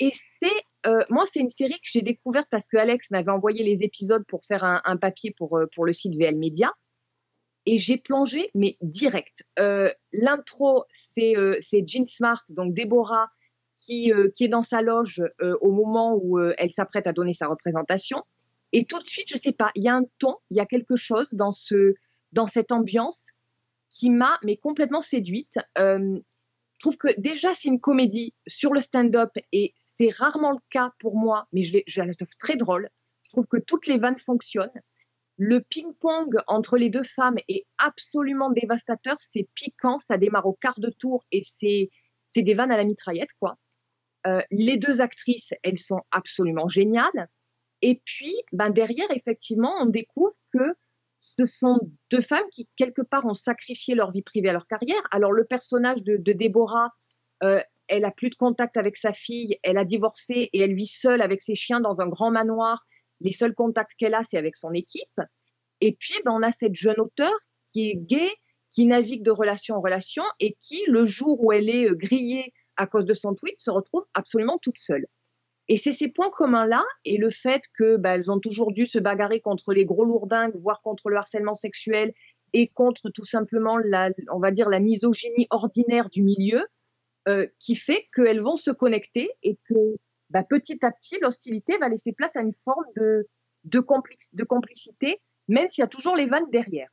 Et c'est euh, moi, c'est une série que j'ai découverte parce que Alex m'avait envoyé les épisodes pour faire un, papier pour, euh, pour le site VL Media. Et j'ai plongé, mais direct. Euh, l'intro, c'est Jean Smart, donc Déborah, qui, qui est dans sa loge au moment où elle s'apprête à donner sa représentation. Et tout de suite, je sais pas, il y a un ton, il y a quelque chose dans, ce, dans cette ambiance qui m'a mais complètement séduite. Je trouve que déjà, c'est une comédie sur le stand-up et c'est rarement le cas pour moi, mais je, je la trouve très drôle. Je trouve que toutes les vannes fonctionnent. Le ping-pong entre les deux femmes est absolument dévastateur. C'est piquant, ça démarre au quart de tour et c'est, des vannes à la mitraillette, quoi. Euh, les deux actrices, elles sont absolument géniales. Et puis, ben derrière, effectivement, on découvre que ce sont deux femmes qui, quelque part, ont sacrifié leur vie privée à leur carrière. Alors, le personnage de, Déborah, euh, elle a plus de contact avec sa fille, elle a divorcé et elle vit seule avec ses chiens dans un grand manoir. Les seuls contacts qu'elle a, c'est avec son équipe. Et puis, ben, on a cette jeune auteure qui est gay, qui navigue de relation en relation et qui, le jour où elle est euh, grillée à cause de son tweet, se retrouve absolument toute seule. Et c'est ces points communs-là et le fait qu'elles bah, ont toujours dû se bagarrer contre les gros lourdingues, voire contre le harcèlement sexuel et contre tout simplement la, on va dire, la misogynie ordinaire du milieu, euh, qui fait qu'elles vont se connecter et que bah, petit à petit, l'hostilité va laisser place à une forme de, complicité, même s'il y a toujours les vannes derrière.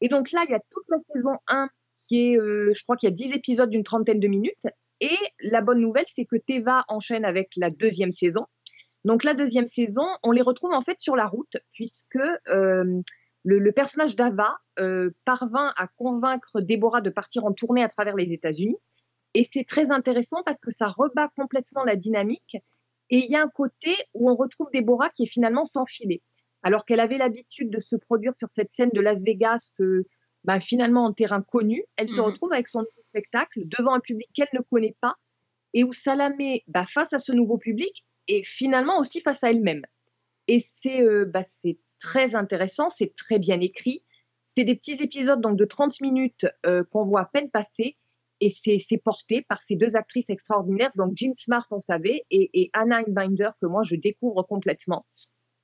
Et donc là, il y a toute la saison 1 qui est, euh, je crois qu'il y a 10 épisodes d'une trentaine de minutes, et la bonne nouvelle, c'est que Teva enchaîne avec la deuxième saison. Donc la deuxième saison, on les retrouve en fait sur la route, puisque euh, le, personnage d'Ava euh, parvint à convaincre Déborah de partir en tournée à travers les États-Unis. Et c'est très intéressant parce que ça rebat complètement la dynamique. Et il y a un côté où on retrouve Déborah qui est finalement sans filet. Alors qu'elle avait l'habitude de se produire sur cette scène de Las Vegas, que, bah, finalement en terrain connu, elle se mmh retrouve avec son spectacle devant un public qu'elle ne connaît pas et où ça la met bah, face à ce nouveau public et finalement aussi face à elle-même. Et c'est euh, bah, très intéressant, c'est très bien écrit. C'est des petits épisodes donc de 30 minutes euh, qu'on voit à peine passer et c'est porté par ces deux actrices extraordinaires, donc Jean Smart, on savait, et, et Anna Binder, que moi je découvre complètement.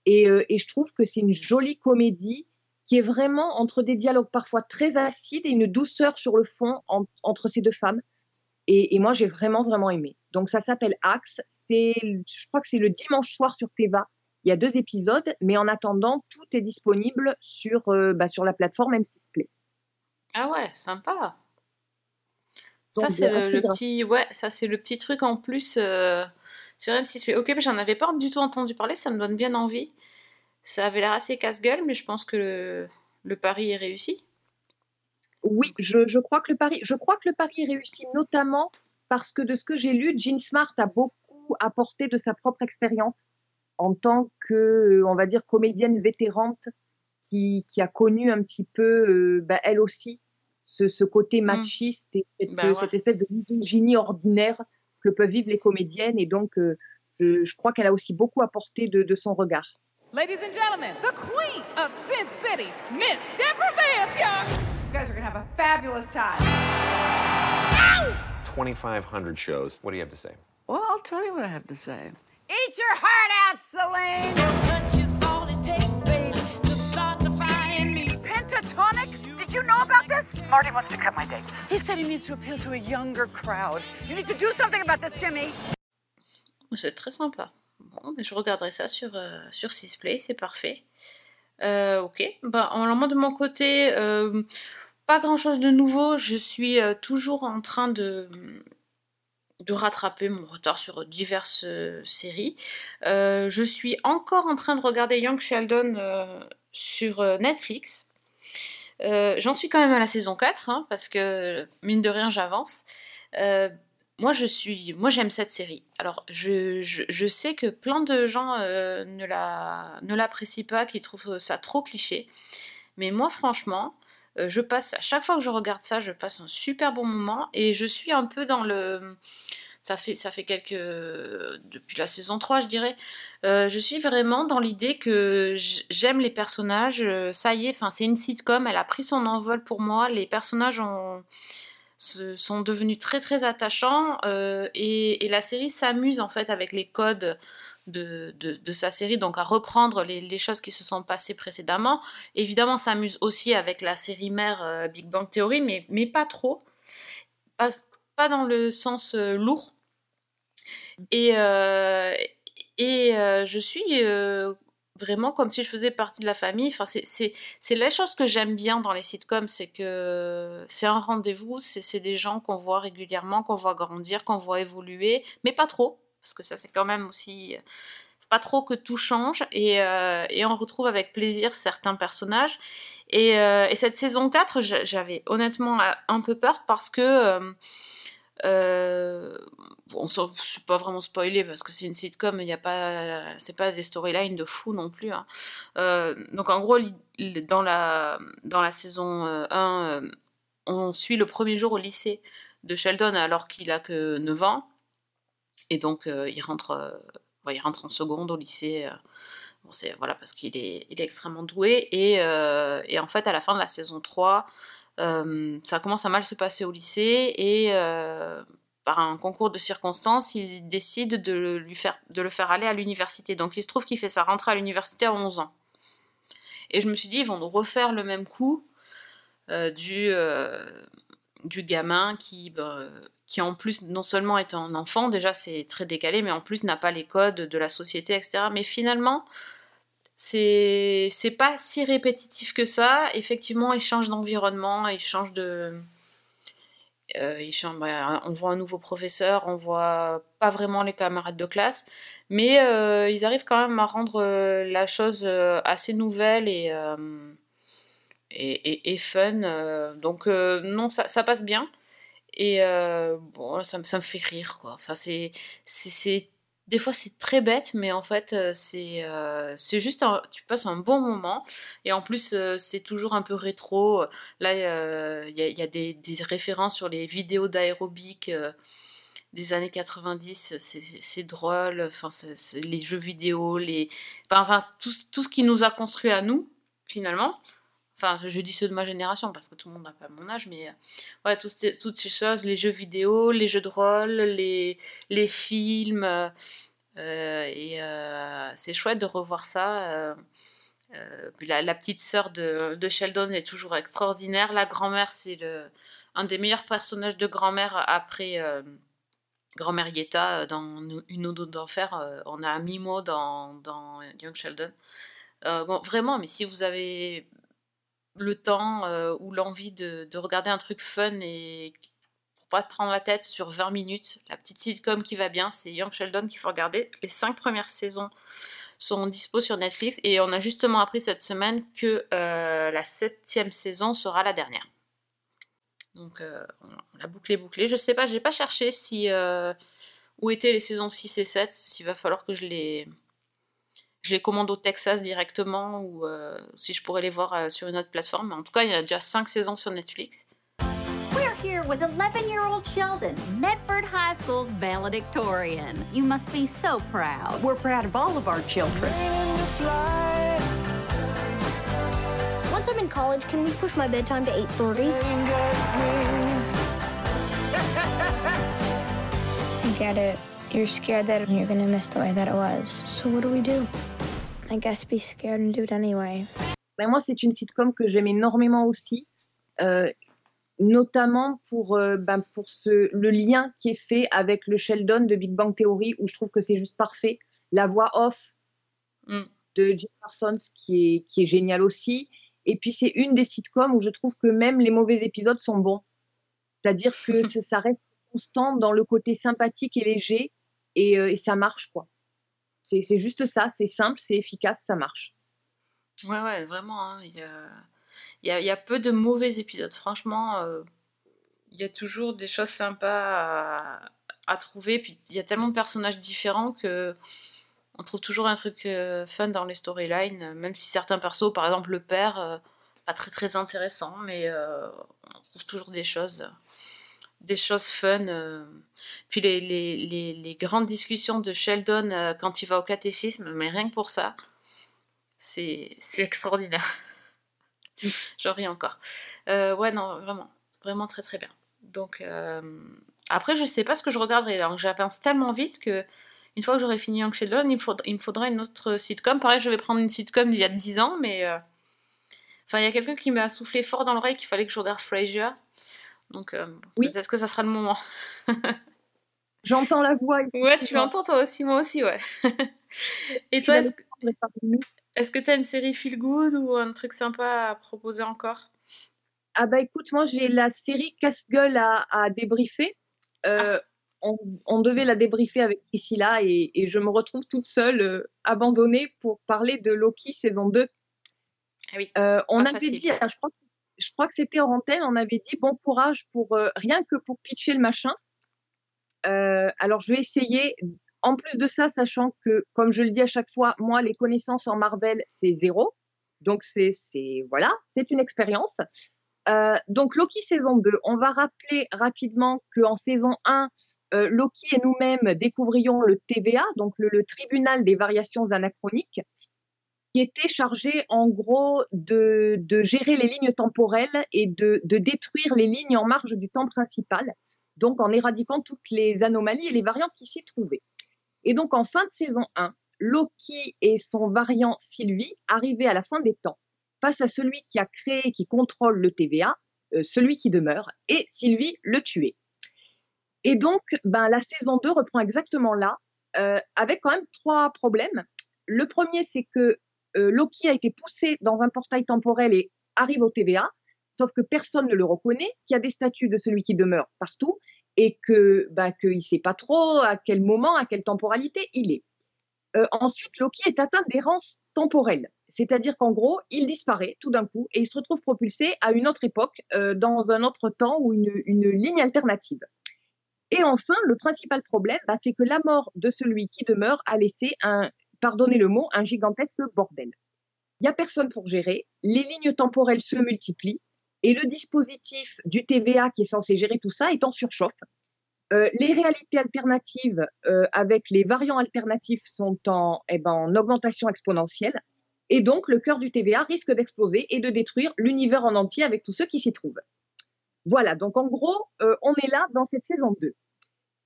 Et, euh, et je trouve que c'est une jolie comédie qui est vraiment entre des dialogues parfois très acides et une douceur sur le fond entre ces deux femmes. Et, moi, j'ai vraiment, vraiment aimé. Donc, ça s'appelle Axe. Je crois que c'est le dimanche soir sur Teva. Il y a deux épisodes, mais en attendant, tout est disponible sur, euh, bah, sur la plateforme M6 Play. Ah ouais, sympa. Ça, c'est le, petit, ouais, ça, c'est le petit truc en plus euh, sur M6 Play. Ok, mais j'en avais pas du tout entendu parler, ça me donne bien envie. Ça avait l'air assez casse-gueule, mais je pense que le, pari est réussi. Oui, je, crois que le pari, je crois que le pari est réussi, notamment parce que de ce que j'ai lu, Jean Smart a beaucoup apporté de sa propre expérience en tant que, on va dire, comédienne vétérante qui, qui a connu un petit peu, euh, bah, elle aussi, ce, ce côté Mm. machiste et cette, Bah ouais. cette espèce de misogynie ordinaire que peuvent vivre les comédiennes. Et donc, euh, je, je crois qu'elle a aussi beaucoup apporté de, de son regard. Ladies and gentlemen, the queen of Sin City, Miss Deborah Vance, y'all. You guys are gonna have a fabulous time. 2,500 shows. What do you have to say? Well, I'll tell you what I have to say. Eat your heart out, Celine. You know about this? Marty wants to cut my dates. He said he needs to appeal to a younger crowd. You need to do something about this, Jimmy. C'est très sympa. Bon, mais je regarderai ça sur, euh, sur Sisplay, c'est parfait. Euh, ok, bah, alors moi de mon côté, euh, pas grand chose de nouveau. Je suis euh, toujours en train de, de rattraper mon retard sur diverses euh, séries. Euh, je suis encore en train de regarder Young Sheldon euh, sur euh, Netflix. Euh, J'en suis quand même à la saison 4, hein, parce que mine de rien j'avance. Euh, moi je suis, moi j'aime cette série. Alors je, sais que plein de gens euh, ne la ne l'apprécient pas, qui trouvent ça trop cliché. Mais moi franchement, je passe à chaque fois que je regarde ça, je passe un super bon moment et je suis un peu dans le ça fait ça fait quelques depuis la saison 3, je dirais. Euh, je suis vraiment dans l'idée que j'aime les personnages, euh, ça y est, c'est une sitcom, elle a pris son envol pour moi, les personnages sont devenus très très attachants euh, et, la série s'amuse en fait avec les codes de, de, sa série, donc à reprendre les, choses qui se sont passées précédemment. Évidemment, s'amuse aussi avec la série mère euh, Big Bang Theory, mais, mais pas trop. Pas, dans le sens euh, lourd. Et, euh, et euh, je suis euh, vraiment comme si je faisais partie de la famille. Enfin, c'est- la chose que j'aime bien dans les sitcoms, c'est que c'est un rendez-vous, c'est des gens qu'on voit régulièrement, qu'on voit grandir, qu'on voit évoluer, mais pas trop, parce que ça c'est quand même aussi pas trop que tout change et, et on retrouve avec plaisir certains personnages. Et, et cette saison 4, j'a- j'avais honnêtement un peu peur parce que euh, je suis pas vraiment spoilé parce que c'est une sitcom, il y a pas, des storylines de fou non plus. hein. Euh, donc en gros, dans la dans la saison euh, 1, euh, on suit le premier jour au lycée de Sheldon alors qu'il a que 9 ans et donc euh, il rentre euh, il rentre en seconde au lycée. euh, bon, voilà parce qu'il est il est extrêmement doué et, euh, et en fait à la fin de la saison 3 euh, ça commence à mal se passer au lycée et euh, par un concours de circonstances, il décide de, le- lui faire, de le faire aller à l'université. Donc il se trouve qu'il fait sa rentrée à l'université à 11 ans. Et je me suis dit, ils vont nous refaire le même coup euh, du, euh, du gamin qui, bah, qui en plus non seulement est un enfant, déjà c'est très décalé, mais en plus n'a pas les codes de la société, etc. Mais finalement, c'est pas si répétitif que ça. Effectivement, il change d'environnement, il change de. euh, il change, bah, on voit un nouveau professeur, on voit pas vraiment les camarades de classe, mais euh, ils arrivent quand même à rendre euh, la chose assez nouvelle et, et, et- fun. donc, non, ça, passe bien. Et bon, ça, ça me fait rire, quoi. Enfin, c'est- des fois, c'est très bête, mais en fait, euh, c'est, euh, c'est juste, un- tu passes un bon moment. Et en plus, euh, c'est toujours un peu rétro. Là, il y a, des, références sur les vidéos d'aérobic des années 90. C'est, drôle. Enfin, les jeux vidéo, les, enfin, tout, tout ce qui nous a construit à nous, finalement. Enfin, je dis ceux de ma génération parce que tout le monde n'a pas mon âge, mais euh, ouais, tout toutes ces choses, les jeux vidéo, les jeux de rôle, les, les films, euh, et euh, c'est chouette de revoir ça. euh, la, la petite sœur de, de Sheldon est toujours extraordinaire. La grand-mère, c'est un des meilleurs personnages de grand-mère après grand-mère Yetta dans Une eau d'enfer. on a Mimo dans, dans Young Sheldon. Bon, vraiment, mais si vous avez le temps euh, ou l'envie de, de regarder un truc fun et pour pas te prendre la tête sur 20 minutes, la petite sitcom qui va bien, c'est Young Sheldon qu'il faut regarder. Les cinq premières saisons sont dispo sur Netflix et on a justement appris cette semaine que euh, la septième saison sera la dernière. Donc euh, on a bouclé bouclé. Je sais pas, j'ai pas cherché si où étaient les saisons 6 et 7, s'il va falloir que je les je les commande au Texas directement ou euh, si je pourrais les voir euh, sur une autre plateforme. Mais en tout cas, il y a déjà 5 saisons sur Netflix. We're here with 11 year old Sheldon, Medford High School's valedictorian. You must be so proud. We're proud of all of our children. Once I'm in college, can we push my bedtime to 8:30? I get it. You're scared that you're gonna miss the way that it was. So what do we do? I guess be scared and do it anyway. Ben, moi, c'est une sitcom que j'aime énormément aussi, euh, notamment pour, euh, ben, pour ce, le lien qui est fait avec le Sheldon de Big Bang Theory, où je trouve que c'est juste parfait. La voix off Mm. de Jim Parsons, qui est, qui est géniale aussi. Et puis, c'est une des sitcoms où je trouve que même les mauvais épisodes sont bons. C'est-à-dire que ça- ça reste constant dans le côté sympathique et léger, et, euh, et ça marche, quoi. C'est juste ça, c'est simple, c'est efficace, ça marche. Ouais, ouais, vraiment. hein, Il y, a, y, a, peu de mauvais épisodes. Franchement, euh, il y a toujours des choses sympas à, trouver. Puis il y a tellement de personnages différents que on trouve toujours un truc euh, fun dans les storylines. Même si certains persos, par exemple le père, euh, pas très très intéressant, mais on trouve toujours des choses. Des choses fun. euh. Puis les, les, les, grandes discussions de Sheldon euh, quand il va au catéchisme, mais rien que pour ça, c'est extraordinaire. J'en ris encore. Euh, ouais, non, vraiment. Vraiment très très bien. Donc, après, je sais pas ce que je regarderai. Alors, j'avance tellement vite que une fois que j'aurai fini Young Sheldon, il, me faudra une autre sitcom. Pareil, je vais prendre une sitcom d'il y a 10 ans, mais. Enfin, il y a quelqu'un qui m'a soufflé fort dans l'oreille qu'il fallait que je regarde Frasier. Donc, euh, Oui. est-ce que ça sera le moment J'entends la voix. Ouais, tu l'entends toi aussi, moi aussi, ouais. Et toi, est-ce que est-ce que tu as une série feel good ou un truc sympa à proposer encore? Ah bah écoute, moi j'ai la série Casse-gueule à, à débriefer. Euh, on, on devait la débriefer avec Priscilla et, et je me retrouve toute seule, euh, abandonnée pour parler de Loki saison 2. Ah oui, Euh, on avait facile. dit, alors, je crois, que- je crois que c'était en antenne, on avait dit bon courage pour euh, rien que pour pitcher le machin. Euh, alors je vais essayer. En plus de ça, sachant que, comme je le dis à chaque fois, moi les connaissances en Marvel c'est zéro. Donc c'est voilà, c'est une expérience. Euh, donc Loki saison 2, on va rappeler rapidement qu'en saison 1, euh, Loki et nous-mêmes découvrions le TVA, donc le tribunal des variations anachroniques, qui était chargé en gros de, gérer les lignes temporelles et de, de détruire les lignes en marge du temps principal, donc en éradiquant toutes les anomalies et les variantes qui s'y trouvaient. Et donc en fin de saison 1, Loki et son variant Sylvie arrivaient à la fin des temps face à celui qui a créé et qui contrôle le TVA, euh, celui qui demeure, et Sylvie le tuait. Et donc, ben, la saison 2 reprend exactement là, euh, avec quand même trois problèmes. Le premier, c'est que euh, Loki a été poussé dans un portail temporel et arrive au TVA, sauf que personne ne le reconnaît, qu'il y a des statuts de celui qui demeure partout, et que ben, qu'il ne sait pas trop à quel moment, à quelle temporalité il est. Euh, ensuite, Loki est atteint d'errance temporelle, c'est-à-dire qu'en gros, il disparaît tout d'un coup et il se retrouve propulsé à une autre époque, euh, dans un autre temps ou une, une ligne alternative. Et enfin, le principal problème, bah, c'est que la mort de celui qui demeure a laissé un, pardonnez le mot, un gigantesque bordel. Il n'y a personne pour gérer, les lignes temporelles se multiplient et le dispositif du TVA qui est censé gérer tout ça est en surchauffe. Euh, les réalités alternatives euh, avec les variants alternatifs sont en, eh ben, en augmentation exponentielle. Et donc, le cœur du TVA risque d'exploser et de détruire l'univers en entier avec tous ceux qui s'y trouvent. Voilà, donc en gros, euh, on est là dans cette saison 2.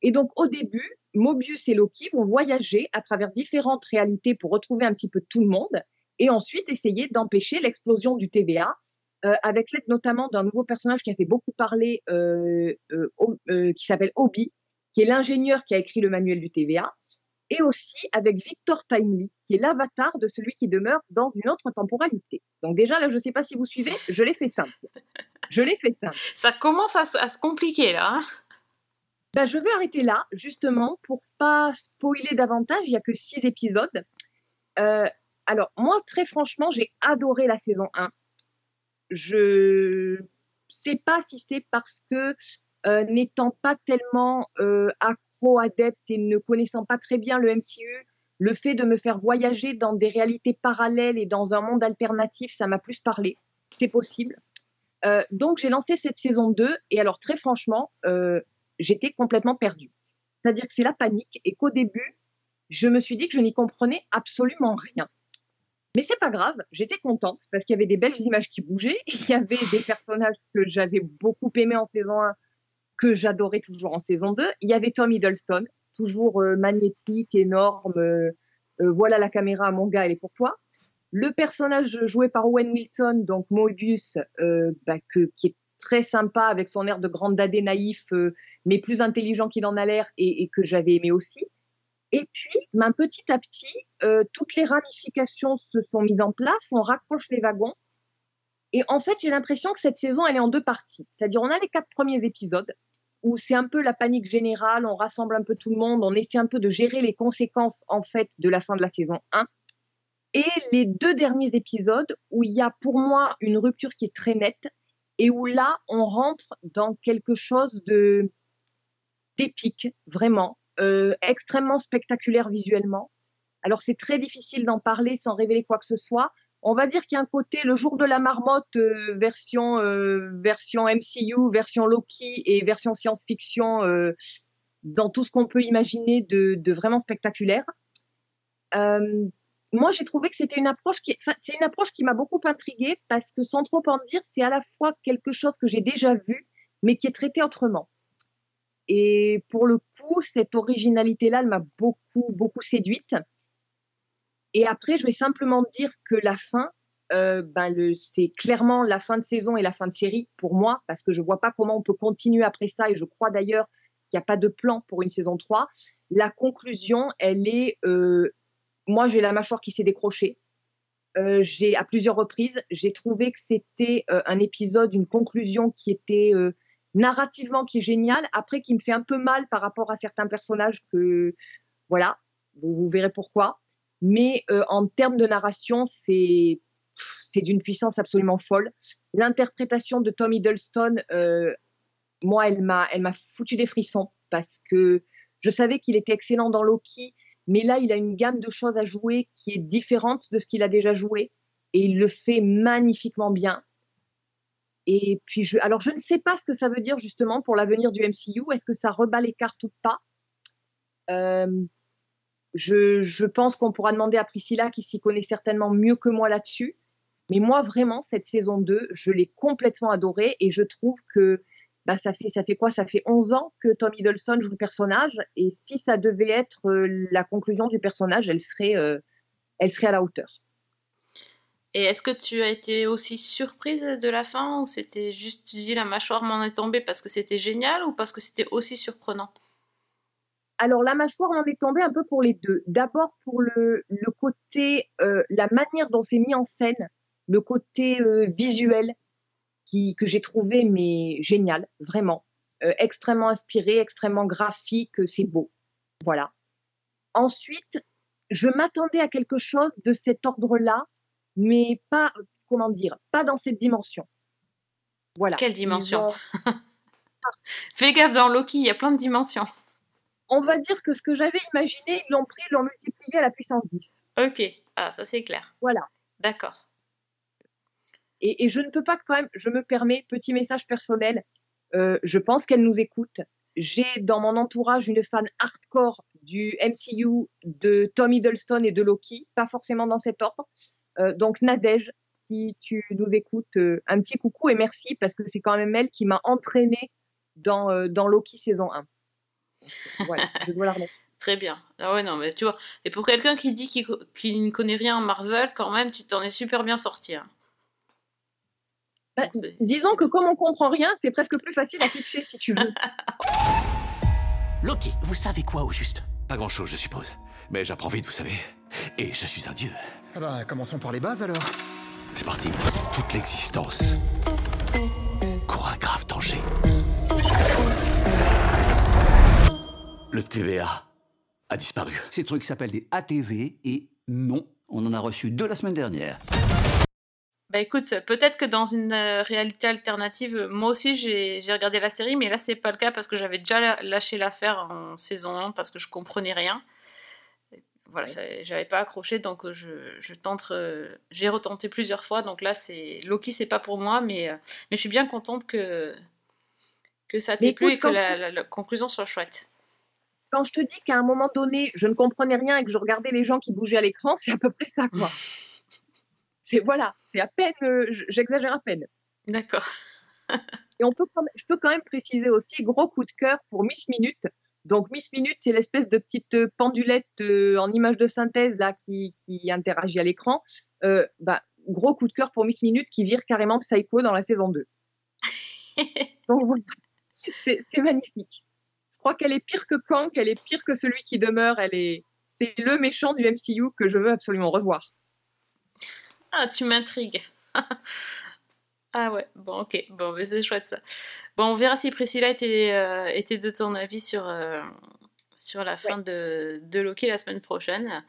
Et donc, au début, Mobius et Loki vont voyager à travers différentes réalités pour retrouver un petit peu tout le monde et ensuite essayer d'empêcher l'explosion du TVA euh, avec l'aide notamment d'un nouveau personnage qui a fait beaucoup parler, euh, euh, qui s'appelle Obi, qui est l'ingénieur qui a écrit le manuel du TVA, et aussi avec Victor Timely, qui est l'avatar de celui qui demeure dans une autre temporalité. Donc déjà, là, je ne sais pas si vous suivez, je l'ai fait simple. Je l'ai fait simple. Ça commence à, se- à se compliquer là. hein. Ben, je vais arrêter là, justement, pour pas spoiler davantage. Il n'y a que six épisodes. Euh, alors, moi, très franchement, j'ai adoré la saison 1. Je sais pas si c'est parce que, euh, n'étant pas tellement euh, accro, adepte et ne connaissant pas très bien le MCU, Le fait de me faire voyager dans des réalités parallèles et dans un monde alternatif, ça m'a plus parlé. C'est possible. Donc j'ai lancé cette saison 2 et alors très franchement, j'étais complètement perdue. C'est-à-dire que c'est la panique et qu'au début, je me suis dit que je n'y comprenais absolument rien. Mais c'est pas grave, j'étais contente parce qu'il y avait des belles images qui bougeaient, il y avait des personnages que j'avais beaucoup aimés en saison 1, que j'adorais toujours en saison 2. Il y avait Tom Hiddleston, toujours euh, magnétique, énorme. euh, euh, voilà la caméra, mon gars, elle est pour toi. Le personnage joué par Owen Wilson, donc Mobius, bah, qui est très sympa avec son air de grande dadé naïf, euh, mais plus intelligent qu'il en a l'air et, et que j'avais aimé aussi. Et puis, ben, petit à petit, euh, toutes les ramifications se sont mises en place, on raccroche les wagons. Et en fait, j'ai l'impression que cette saison, elle est en deux parties. C'est-à-dire, on a les quatre premiers épisodes où c'est un peu la panique générale, on rassemble un peu tout le monde, on essaie un peu de gérer les conséquences, en fait, de la fin de la saison 1. Et les deux derniers épisodes où il y a pour moi une rupture qui est très nette et où là, on rentre dans quelque chose de d'épique, vraiment, euh, extrêmement spectaculaire visuellement. Alors c'est très difficile d'en parler sans révéler quoi que ce soit. On va dire qu'il y a un côté le jour de la marmotte euh, version euh, version MCU, version Loki et version science-fiction dans tout ce qu'on peut imaginer de vraiment spectaculaire. Moi, j'ai trouvé que c'était une approche qui, c'est une approche qui m'a beaucoup intriguée parce que sans trop en dire, c'est à la fois quelque chose que j'ai déjà vu, mais qui est traité autrement. Et pour le coup, cette originalité-là, elle m'a beaucoup, beaucoup séduite. Et après, je vais simplement dire que la fin, euh, ben c'est clairement la fin de saison et la fin de série pour moi, parce que je vois pas comment on peut continuer après ça, et je crois d'ailleurs qu'il n'y a pas de plan pour une saison 3. La conclusion, elle est, euh, moi j'ai la mâchoire qui s'est décrochée. Euh, j'ai à plusieurs reprises, j'ai trouvé que c'était euh, un épisode, une conclusion qui était euh, narrativement qui est géniale, après qui me fait un peu mal par rapport à certains personnages que voilà, vous, vous verrez pourquoi. Mais en termes de narration, c'est c'est d'une puissance absolument folle. L'interprétation de Tom Hiddleston, moi, elle m'a elle m'a foutu des frissons parce que je savais qu'il était excellent dans Loki, mais là, il a une gamme de choses à jouer qui est différente de ce qu'il a déjà joué et il le fait magnifiquement bien. Et puis, je, alors, je ne sais pas ce que ça veut dire justement pour l'avenir du MCU. Est-ce que ça rebat les cartes ou pas? Euh, je, je pense qu'on pourra demander à Priscilla, qui s'y connaît certainement mieux que moi là-dessus. Mais moi, vraiment, cette saison 2, je l'ai complètement adorée et je trouve que bah, ça, fait, ça fait quoi? Ça fait 11 ans que Tom Hiddleston joue le personnage. Et si ça devait être euh, la conclusion du personnage, elle serait, euh, elle serait à la hauteur. Et est-ce que tu as été aussi surprise de la fin ou c'était juste, tu dis, la mâchoire m'en est tombée parce que c'était génial ou parce que c'était aussi surprenant? Alors, la mâchoire en est tombée un peu pour les deux. D'abord pour le, le côté, euh, la manière dont c'est mis en scène, le côté euh, visuel qui, que j'ai trouvé mais génial, vraiment. Euh, extrêmement inspiré, extrêmement graphique, c'est beau. Voilà. Ensuite, je m'attendais à quelque chose de cet ordre-là, mais pas, comment dire, pas dans cette dimension. Voilà. Quelle dimension ont- Fais gaffe dans Loki, il y a plein de dimensions. On va dire que ce que j'avais imaginé, ils l'ont pris, ils l'ont multiplié à la puissance 10. Ok, ah, ça c'est clair. Voilà. D'accord. Et, et je ne peux pas quand même, je me permets, petit message personnel, euh, je pense qu'elle nous écoute. J'ai dans mon entourage une fan hardcore du MCU, de Tom Hiddleston et de Loki, pas forcément dans cet ordre. Euh, donc Nadège, si tu nous écoutes, euh, un petit coucou et merci parce que c'est quand même elle qui m'a entraînée dans, dans Loki saison 1. Voilà, je dois la remettre. Très bien. Ah ouais, non, mais tu vois, et pour quelqu'un qui dit qu'il ne connaît rien en Marvel, quand même, tu t'en es super bien sorti. hein. Bah, disons que comme on comprend rien, c'est presque plus facile à pitcher si tu veux. Loki, vous savez quoi au juste? Pas grand-chose, je suppose. Mais j'apprends vite, vous savez. Et je suis un dieu. Ah bah, commençons par les bases alors. C'est parti. Toute l'existence court un grave danger. Le TVA a disparu. Ces trucs s'appellent des ATV et non, on en a reçu deux la semaine dernière. Bah écoute, peut-être que dans une euh, réalité alternative, moi aussi j'ai regardé la série, mais là c'est pas le cas parce que j'avais déjà lâché l'affaire en saison 1 parce que je comprenais rien. voilà, ça- j'avais pas accroché, donc euh, je, je tente, euh, j'ai retenté plusieurs fois, donc là, c'est Loki, c'est pas pour moi, mais, euh, mais je suis bien contente que, que ça t'ait plu et que la conclusion soit chouette. Quand je te dis qu'à un moment donné, je ne comprenais rien et que je regardais les gens qui bougeaient à l'écran, c'est à peu près ça, quoi. c'est voilà, c'est à peine, euh, j'exagère à peine. D'accord. Et on peut quand même- je peux quand même préciser aussi, gros coup de cœur pour Miss Minute. Donc Miss Minute, c'est l'espèce de petite euh, pendulette euh, en image de synthèse là qui, qui interagit à l'écran. Euh, bah, gros coup de cœur pour Miss Minute qui vire carrément Psycho dans la saison 2. Donc voilà, c'est c'est magnifique. Je crois qu'elle est pire que Kang, elle est pire que celui qui demeure. Elle est, c'est le méchant du MCU que je veux absolument revoir. Ah, tu m'intrigues. ah ouais, bon, ok, bon, mais c'est chouette ça. Bon, on verra si Priscilla était, euh, était de ton avis sur, euh, sur la fin de, de Loki la semaine prochaine.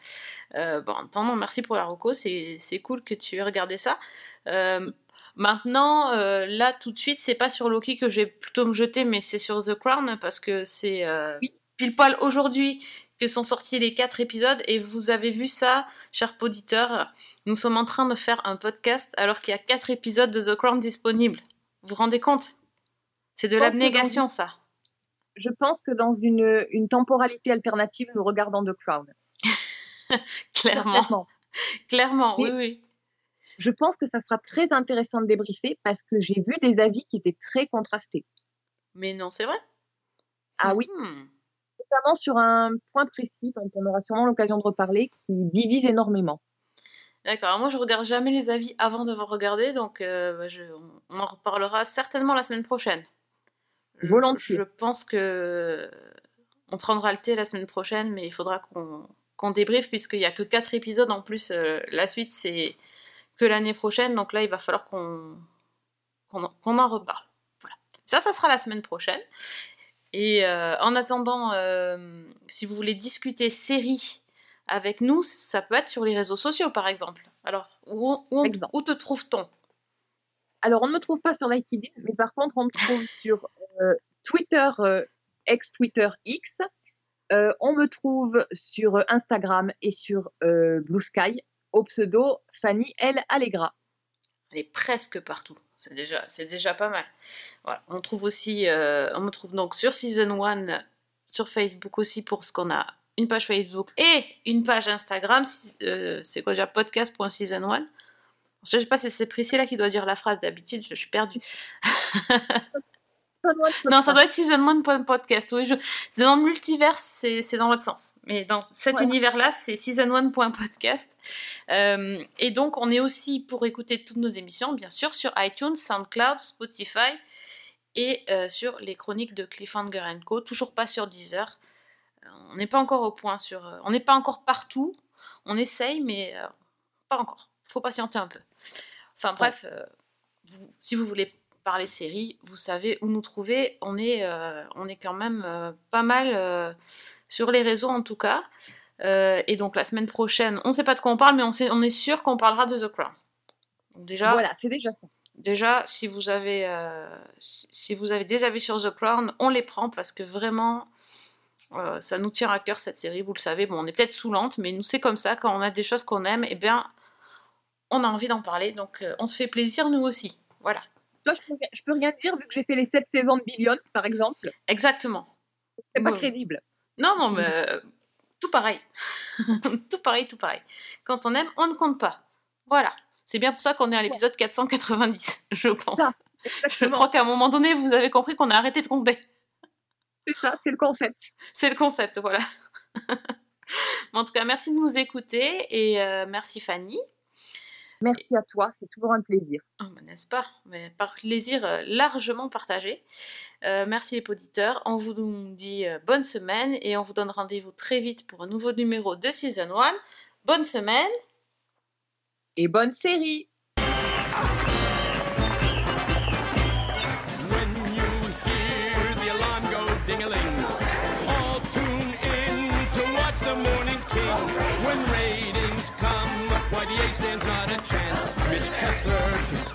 Euh, bon, en attendant, merci pour la reco, c'est cool que tu aies regardé ça. Maintenant, euh, là, tout de suite, c'est pas sur Loki que je vais plutôt me jeter, mais c'est sur The Crown, parce que c'est euh, pile poil aujourd'hui que sont sortis les quatre épisodes, et vous avez vu ça, chers auditeurs, nous sommes en train de faire un podcast alors qu'il y a quatre épisodes de The Crown disponibles. Vous vous rendez compte? C'est de l'abnégation, une- ça. Je pense que dans une, une temporalité alternative, nous regardons The Crown. Clairement. Clairement, oui, oui. Je pense que ça sera très intéressant de débriefer parce que j'ai vu des avis qui étaient très contrastés. Mais non, c'est vrai. Ah oui. Hmm. Notamment sur un point précis dont on aura sûrement l'occasion de reparler qui divise énormément. D'accord, moi je regarde jamais les avis avant d'avoir regardé, donc euh, bah, je- on- en reparlera certainement la semaine prochaine. Volontiers. Je pense que on prendra le thé la semaine prochaine, mais il faudra qu'on qu'on débriefe puisqu'il n'y a que 4 épisodes en plus. euh, la suite c'est que l'année prochaine, donc là il va falloir qu'on en- qu'on en reparle. Voilà. Ça, ça sera la semaine prochaine. Et euh, en attendant, euh, si vous voulez discuter série avec nous, ça peut être sur les réseaux sociaux par exemple. Alors, où, où- où te trouve-t-on? Alors, on ne me trouve pas sur LinkedIn, mais par contre, on me trouve sur euh, Twitter, ex-Twitter X. On me trouve sur Instagram et sur Blue Sky au pseudo Fanny L. Allegra. Elle est presque partout. C'est déjà, c'est déjà pas mal. Voilà. On trouve aussi, euh, on me trouve donc sur Season 1, sur Facebook aussi pour ce qu'on a une page Facebook et une page Instagram. Euh, c'est quoi déjà podcast.season 1 Je sais pas si c'est Priscilla qui doit dire la phrase d'habitude, je suis perdue. non, ça doit être Season 1.podcast. Oui, je... c'est dans le multiverse, c'est c'est dans l'autre sens. Mais dans cet Ouais. univers-là, c'est season1.podcast. Euh, et donc, on est aussi pour écouter toutes nos émissions, bien sûr, sur iTunes, SoundCloud, Spotify et euh, sur les chroniques de Cliffhanger Co. Toujours pas sur Deezer. Euh, On n'est pas encore au point sur. euh, on n'est pas encore partout. On essaye, mais pas encore. Faut patienter un peu. Enfin bref, vous- si vous voulez parler série, vous savez où nous trouver. On est, euh, on est quand même euh, pas mal euh, sur les réseaux en tout cas. Et donc la semaine prochaine, on ne sait pas de quoi on parle, mais on, sait, on est sûr qu'on parlera de The Crown. Donc déjà, Voilà, c'est déjà ça. déjà si, vous avez, si vous avez des avis sur The Crown, on les prend parce que vraiment, ça nous tient à cœur cette série, vous le savez. Bon, on est peut-être saoulante, mais nous c'est comme ça, quand on a des choses qu'on aime, eh bien, on a envie d'en parler, donc on se fait plaisir nous aussi. Voilà. Toi, je peux, je peux rien dire vu que j'ai fait les 7 saisons de Billions, par exemple. Exactement. C'est pas Bon. crédible. Non, non, mais euh, tout pareil. tout pareil, tout pareil. Quand on aime, on ne compte pas. Voilà. C'est bien pour ça qu'on est à l'épisode 490, je pense. Ça, Je crois qu'à un moment donné, vous avez compris qu'on a arrêté de compter. C'est ça, c'est le concept. C'est le concept, voilà. En tout cas, merci de nous écouter et euh, merci Fanny. Merci à toi, c'est toujours un plaisir. Oh, bah, N'est-ce pas? Mais par plaisir euh, largement partagé. Euh, merci les auditeurs. On vous dit euh, bonne semaine et on vous donne rendez-vous très vite pour un nouveau numéro de Season 1. Bonne semaine Et bonne série chance. Mitch Kessler